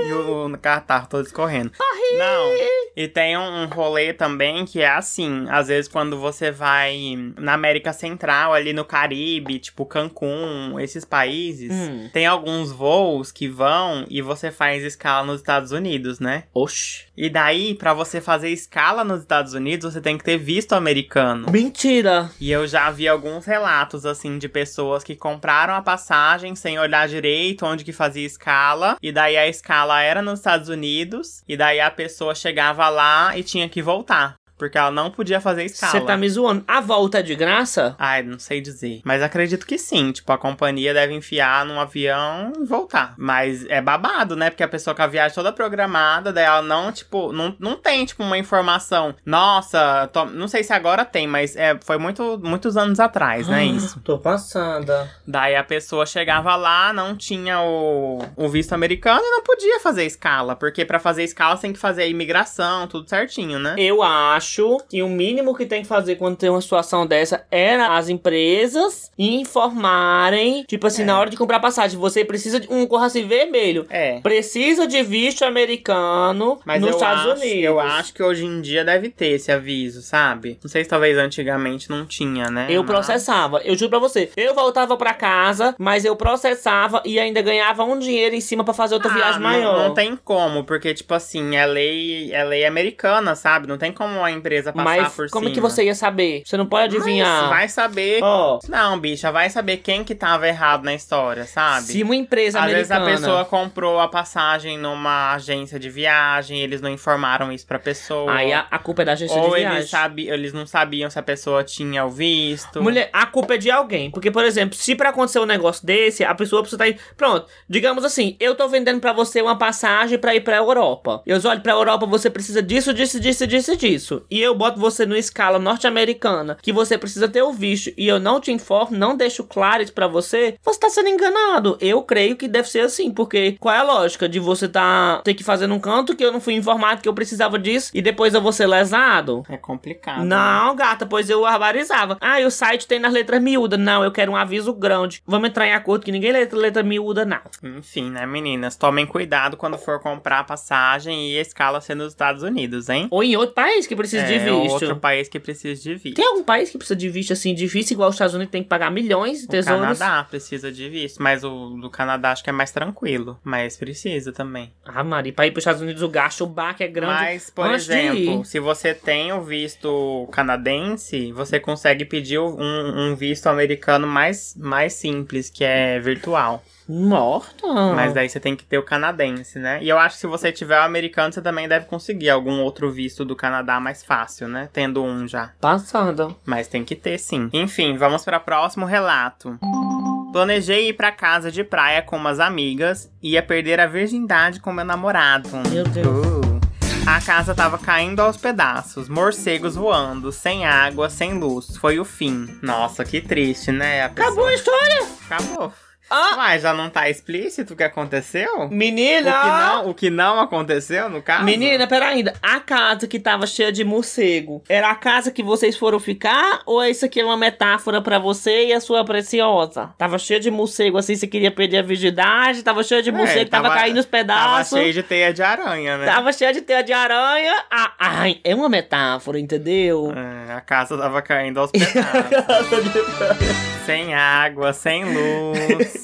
[SPEAKER 2] E o, o catarro todo escorrendo. Não. E tem um rolê também que é assim, às vezes quando você vai na América Central, ali no Caribe, tipo Cancún, esses países,
[SPEAKER 1] Hum.
[SPEAKER 2] tem alguns voos que vão e você faz escala nos Estados Unidos, né?
[SPEAKER 1] Oxi.
[SPEAKER 2] E daí, pra você fazer escala nos Estados Unidos, você tem que ter visto americano.
[SPEAKER 1] Mentira.
[SPEAKER 2] E eu já vi alguns relatos, assim, de pessoas que compraram a passagem sem olhar direito onde que fazia escala. E daí a escala era nos Estados Unidos. E daí a pessoa chegava lá e tinha que voltar. Porque ela não podia fazer escala.
[SPEAKER 1] Você tá me zoando. A volta é de graça?
[SPEAKER 2] Ai, não sei dizer. Mas acredito que sim. Tipo, a companhia deve enfiar num avião e voltar. Mas é babado, né? Porque a pessoa com a viagem toda programada, daí ela não, tipo, não, não tem, tipo, uma informação. Nossa, to- não sei se agora tem, mas é, foi muito, muitos anos atrás, né? Isso.
[SPEAKER 1] Tô passada.
[SPEAKER 2] Daí a pessoa chegava lá, não tinha o, o visto americano e não podia fazer escala. Porque pra fazer escala você tem que fazer a imigração, tudo certinho, né?
[SPEAKER 1] Eu acho que o mínimo que tem que fazer quando tem uma situação dessa era as empresas informarem, tipo assim,
[SPEAKER 2] É.
[SPEAKER 1] na hora de comprar passagem, você precisa de um corra assim vermelho.
[SPEAKER 2] É.
[SPEAKER 1] Precisa de visto americano
[SPEAKER 2] Mas
[SPEAKER 1] nos Estados
[SPEAKER 2] acho,
[SPEAKER 1] Unidos.
[SPEAKER 2] eu acho que hoje em dia deve ter esse aviso, sabe? Não sei se talvez antigamente não tinha, né?
[SPEAKER 1] Eu
[SPEAKER 2] Mas-
[SPEAKER 1] processava, eu juro pra você. Eu voltava pra casa, mas eu processava e ainda ganhava um dinheiro em cima pra fazer outra
[SPEAKER 2] Ah,
[SPEAKER 1] viagem
[SPEAKER 2] não-
[SPEAKER 1] maior.
[SPEAKER 2] Não, tem como, porque, tipo assim, é lei, é lei americana, sabe? Não tem como a empresa passar
[SPEAKER 1] mas
[SPEAKER 2] por
[SPEAKER 1] como
[SPEAKER 2] cima.
[SPEAKER 1] que você ia saber? Você não pode adivinhar.
[SPEAKER 2] Mas vai saber.
[SPEAKER 1] Ó,
[SPEAKER 2] Não, bicha, vai saber quem que tava errado na história, sabe?
[SPEAKER 1] se uma empresa
[SPEAKER 2] Às vezes a
[SPEAKER 1] americana...
[SPEAKER 2] pessoa comprou a passagem numa agência de viagem, eles não informaram isso pra pessoa.
[SPEAKER 1] Aí a, a culpa é da agência
[SPEAKER 2] Ou
[SPEAKER 1] de
[SPEAKER 2] eles,
[SPEAKER 1] viagem.
[SPEAKER 2] sabi, eles não sabiam se a pessoa tinha o visto.
[SPEAKER 1] Mulher, a culpa é de alguém. Porque, por exemplo, se pra acontecer um negócio desse, a pessoa precisa estar aí. Pronto, digamos assim, eu tô vendendo pra você uma passagem pra ir pra Europa. Eu olho pra Europa, você precisa disso, disso, disso, disso, disso. E eu boto você numa escala norte-americana que você precisa ter o visto. E eu não te informo, não deixo claro isso pra você. Você tá sendo enganado. Eu creio que deve ser assim. Porque qual é a lógica de você tá ter que fazer num canto que eu não fui informado que eu precisava disso e depois eu vou ser lesado?
[SPEAKER 2] É complicado. né?
[SPEAKER 1] Não, gata, pois eu barbarizava. Ah, e o site tem nas letras miúdas. Não, eu quero um aviso grande. Vamos entrar em acordo que ninguém lê letra miúda, não.
[SPEAKER 2] Enfim, né, meninas? Tomem cuidado quando for comprar a passagem e a escala ser nos Estados Unidos, hein?
[SPEAKER 1] Ou em outro país que precisa de
[SPEAKER 2] é
[SPEAKER 1] visto.
[SPEAKER 2] outro país que precisa de visto.
[SPEAKER 1] Tem algum país que precisa de visto assim difícil, igual os Estados Unidos tem que pagar milhões de
[SPEAKER 2] O
[SPEAKER 1] tesouros?
[SPEAKER 2] Canadá precisa de visto, mas o do Canadá acho que é mais tranquilo. Mas precisa também.
[SPEAKER 1] Ah, Mari, pra ir pros Estados Unidos o gasto, o baque é grande.
[SPEAKER 2] Mas, por
[SPEAKER 1] antes de
[SPEAKER 2] exemplo, se você tem o visto canadense, você consegue pedir um, um visto americano mais, mais simples, que é virtual.
[SPEAKER 1] Morta.
[SPEAKER 2] Mas daí você tem que ter o canadense, né? E eu acho que se você tiver o americano, você também deve conseguir algum outro visto do Canadá mais fácil, né? Tendo um já.
[SPEAKER 1] Passada.
[SPEAKER 2] Mas tem que ter, sim. Enfim, vamos para o próximo relato. Planejei ir pra casa de praia com umas amigas e ia perder a virgindade com meu namorado.
[SPEAKER 1] Meu Deus.
[SPEAKER 2] Uh. A casa tava caindo aos pedaços, morcegos voando, sem água, sem luz. Foi o fim. Nossa, que triste, né? A pessoa-
[SPEAKER 1] Acabou a história.
[SPEAKER 2] Acabou.
[SPEAKER 1] Ah,
[SPEAKER 2] Mas já não tá explícito o que aconteceu? O
[SPEAKER 1] menina.
[SPEAKER 2] que não, o que não aconteceu, no caso?
[SPEAKER 1] Menina, pera ainda. A casa que tava cheia de morcego era a casa que vocês foram ficar? Ou isso aqui é uma metáfora pra você e a sua preciosa? Tava cheia de morcego assim, você queria perder a virgindade? Tava cheia de morcego, tava,
[SPEAKER 2] tava-
[SPEAKER 1] caindo os
[SPEAKER 2] Tava
[SPEAKER 1] pedaços.
[SPEAKER 2] cheio de teia de aranha, né?
[SPEAKER 1] Tava cheia de teia de aranha. Ah, ai, é uma metáfora, entendeu?
[SPEAKER 2] É, a casa tava caindo aos pedaços. sem água, sem luz.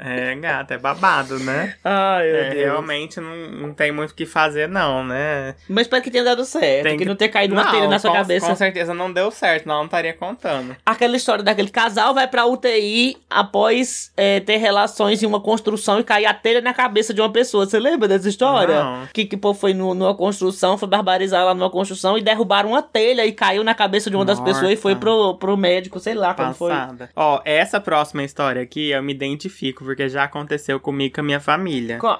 [SPEAKER 2] É, gata, é babado, né?
[SPEAKER 1] Ai, meu
[SPEAKER 2] É,
[SPEAKER 1] Deus.
[SPEAKER 2] realmente não, não tem muito o que fazer, não, né?
[SPEAKER 1] Mas espero que tenha dado certo,
[SPEAKER 2] Tem
[SPEAKER 1] que,
[SPEAKER 2] que-
[SPEAKER 1] não ter caído uma
[SPEAKER 2] Não,
[SPEAKER 1] telha na sua
[SPEAKER 2] com,
[SPEAKER 1] cabeça.
[SPEAKER 2] Com certeza não deu certo, não, não estaria contando.
[SPEAKER 1] Aquela história daquele casal vai pra UTI após é, ter relações em uma construção e cair a telha na cabeça de uma pessoa. Você lembra dessa história?
[SPEAKER 2] Não.
[SPEAKER 1] Que que pô foi no, numa construção, foi barbarizar lá numa construção e derrubaram uma telha e caiu na cabeça de uma das pessoas e foi pro, pro médico, sei lá como foi.
[SPEAKER 2] Passada. Ó, essa próxima história aqui eu me identifico, porque já aconteceu comigo e com a minha família.
[SPEAKER 1] Co-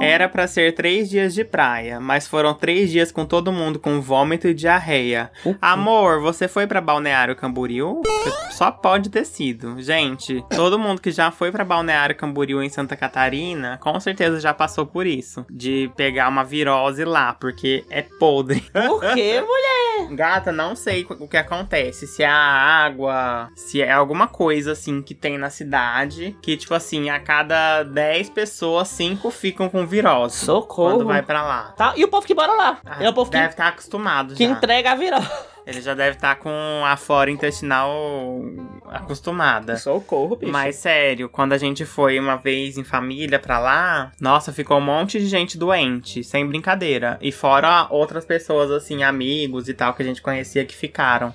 [SPEAKER 2] Era pra ser três dias de praia, mas foram três dias com todo mundo com vômito e diarreia.
[SPEAKER 1] O quê?
[SPEAKER 2] Amor, você foi pra Balneário Camboriú? Só pode ter sido. Gente, todo mundo que já foi pra Balneário Camboriú em Santa Catarina, com certeza já passou por isso. De pegar uma virose lá, porque é podre.
[SPEAKER 1] Por quê, mulher?
[SPEAKER 2] Gata, não sei o que acontece. Se é a água, se é alguma coisa assim que tem na cidade. Que, tipo assim, a cada 10 pessoas, 5 ficam com virose.
[SPEAKER 1] Socorro.
[SPEAKER 2] Quando vai pra lá.
[SPEAKER 1] Tá, e o povo que mora lá?
[SPEAKER 2] Ah,
[SPEAKER 1] é o povo que,
[SPEAKER 2] deve estar acostumado
[SPEAKER 1] que
[SPEAKER 2] já.
[SPEAKER 1] entrega a virose.
[SPEAKER 2] Ele já deve estar com a flora intestinal acostumada.
[SPEAKER 1] Socorro, bicho.
[SPEAKER 2] Mas sério, quando a gente foi uma vez em família pra lá, nossa, ficou um monte de gente doente, sem brincadeira. E fora outras pessoas, assim, amigos e tal, que a gente conhecia que ficaram.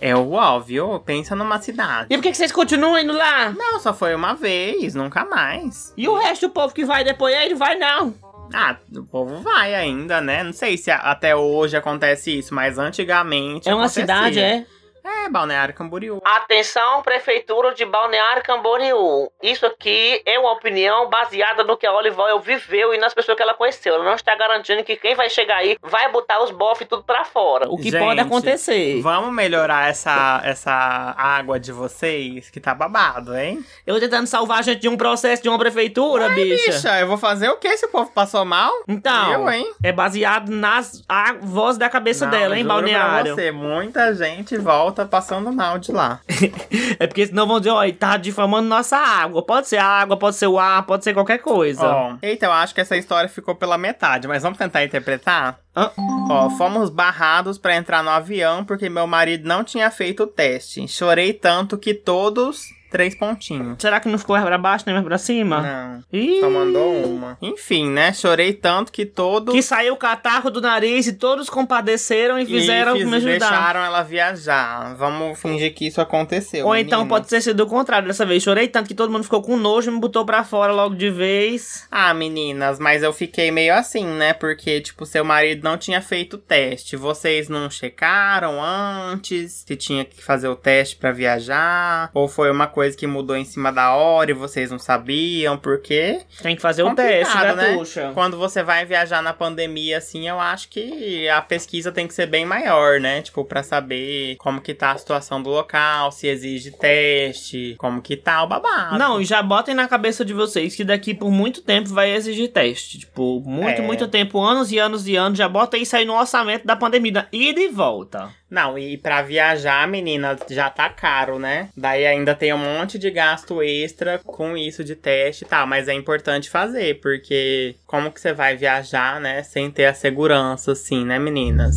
[SPEAKER 2] É o óbvio, pensa numa cidade.
[SPEAKER 1] E por que, vocês continuam indo lá?
[SPEAKER 2] Não, só foi uma vez, nunca mais.
[SPEAKER 1] E o resto do povo que vai depois aí não vai não.
[SPEAKER 2] Ah, o povo vai ainda, né? Não sei se até hoje acontece isso, mas antigamente.
[SPEAKER 1] É uma
[SPEAKER 2] acontecia.
[SPEAKER 1] cidade, é?
[SPEAKER 2] É, Balneário Camboriú.
[SPEAKER 1] Atenção, Prefeitura de Balneário Camboriú. Isso aqui é uma opinião baseada no que a Olival viveu e nas pessoas que ela conheceu. Ela não está garantindo que quem vai chegar aí vai botar os bofs tudo pra fora. O que
[SPEAKER 2] Gente,
[SPEAKER 1] pode acontecer.
[SPEAKER 2] Vamos melhorar essa, essa água de vocês, que tá babado, hein?
[SPEAKER 1] Eu tentando salvar a gente de um processo de uma prefeitura, bicha.
[SPEAKER 2] Bicha, eu vou fazer o que se o povo passou mal?
[SPEAKER 1] Então,
[SPEAKER 2] Eu, hein?
[SPEAKER 1] é baseado nas a voz da cabeça
[SPEAKER 2] Não,
[SPEAKER 1] dela, hein,
[SPEAKER 2] juro pra
[SPEAKER 1] Balneário.
[SPEAKER 2] Você, muita gente volta passando mal de lá.
[SPEAKER 1] É porque senão vão dizer, ó, tá difamando nossa água. Pode ser água, pode ser o ar, pode ser qualquer coisa.
[SPEAKER 2] Ó, eita, eu acho que essa história ficou pela metade, mas vamos tentar interpretar?
[SPEAKER 1] Ah.
[SPEAKER 2] Ó, fomos barrados pra entrar no avião porque meu marido não tinha feito o teste. Chorei tanto que todos. Três pontinhos.
[SPEAKER 1] Será que não ficou mais pra baixo, nem mais pra cima?
[SPEAKER 2] Não.
[SPEAKER 1] Ih.
[SPEAKER 2] Só mandou uma. Enfim, né? Chorei tanto que todos.
[SPEAKER 1] Que saiu o catarro do nariz e todos compadeceram e fizeram
[SPEAKER 2] e fiz-
[SPEAKER 1] me ajudar.
[SPEAKER 2] deixaram ela viajar. Vamos fingir que isso aconteceu.
[SPEAKER 1] Ou então
[SPEAKER 2] menina.
[SPEAKER 1] pode ter sido o contrário dessa vez. Chorei tanto que todo mundo ficou com nojo e me botou pra fora logo de vez.
[SPEAKER 2] Ah, meninas, mas eu fiquei meio assim, né? Porque, tipo, seu marido não tinha feito o teste. Vocês não checaram antes se tinha que fazer o teste pra viajar? Ou foi uma coisa que mudou em cima da hora e vocês não sabiam? Porque
[SPEAKER 1] Tem que fazer o teste,
[SPEAKER 2] né?
[SPEAKER 1] gatuxa.
[SPEAKER 2] quando você vai viajar na pandemia, assim, eu acho que a pesquisa tem que ser bem maior, né? Tipo, pra saber como que tá a situação do local, se exige teste, como que tá o babado.
[SPEAKER 1] Não, e já botem na cabeça de vocês que daqui por muito tempo vai exigir teste. Tipo, muito,
[SPEAKER 2] É.
[SPEAKER 1] muito tempo, anos e anos e anos. Já bota isso aí no orçamento da pandemia. E volta.
[SPEAKER 2] Não, e pra viajar, menina, já tá caro, né? Daí ainda tem um monte de gasto extra com isso de teste e tal, mas é importante fazer, porque como que você vai viajar, né, sem ter a segurança, assim, né, meninas?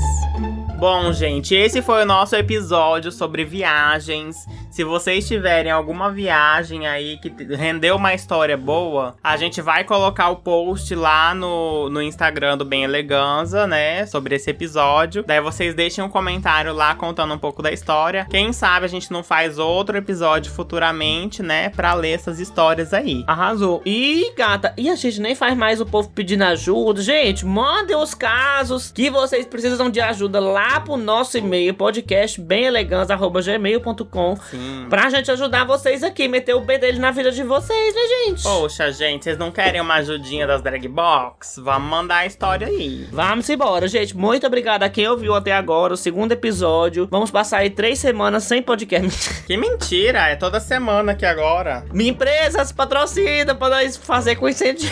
[SPEAKER 2] Bom, gente, esse foi o nosso episódio sobre viagens. Se vocês tiverem alguma viagem aí que rendeu uma história boa, a gente vai colocar o post lá no, no Instagram do Bem Eleganza, né? Sobre esse episódio. Daí vocês deixem um comentário lá contando um pouco da história. Quem sabe a gente não faz outro episódio futuramente, né? Pra ler essas histórias aí.
[SPEAKER 1] Arrasou. E, gata, e a gente nem faz mais o povo pedindo ajuda. Gente, mandem os casos que vocês precisam de ajuda lá pro nosso e-mail, podcastbemelegans.gmail.com
[SPEAKER 2] Sim.
[SPEAKER 1] pra gente ajudar vocês aqui, meter o B dele na vida de vocês, né, gente?
[SPEAKER 2] Poxa, gente, vocês não querem uma ajudinha das drag box? Vamos mandar a história aí.
[SPEAKER 1] Vamos embora, gente. Muito obrigada a quem ouviu até agora o segundo episódio. Vamos passar aí três semanas sem podcast.
[SPEAKER 2] Que mentira, é toda semana aqui agora.
[SPEAKER 1] Minha empresa se patrocina pra nós fazer com incentivo.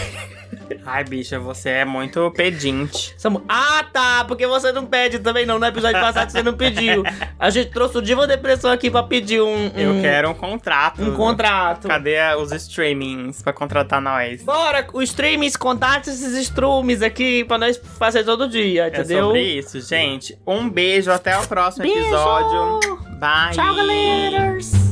[SPEAKER 2] Ai, bicha, você é muito pedinte.
[SPEAKER 1] Somos- Ah, tá, porque você não pede também não. No episódio passado você não pediu. A gente trouxe o Diva Depressão aqui pra pedir um,
[SPEAKER 2] Eu
[SPEAKER 1] um,
[SPEAKER 2] quero um contrato.
[SPEAKER 1] um contrato.
[SPEAKER 2] Cadê os streamings pra contratar nós?
[SPEAKER 1] Bora, os streams, contatos esses strumes aqui pra nós fazer todo dia,
[SPEAKER 2] É
[SPEAKER 1] entendeu?
[SPEAKER 2] sobre isso, gente. Um beijo, até o próximo
[SPEAKER 1] Beijo!
[SPEAKER 2] episódio. Bye!
[SPEAKER 1] Tchau, galera!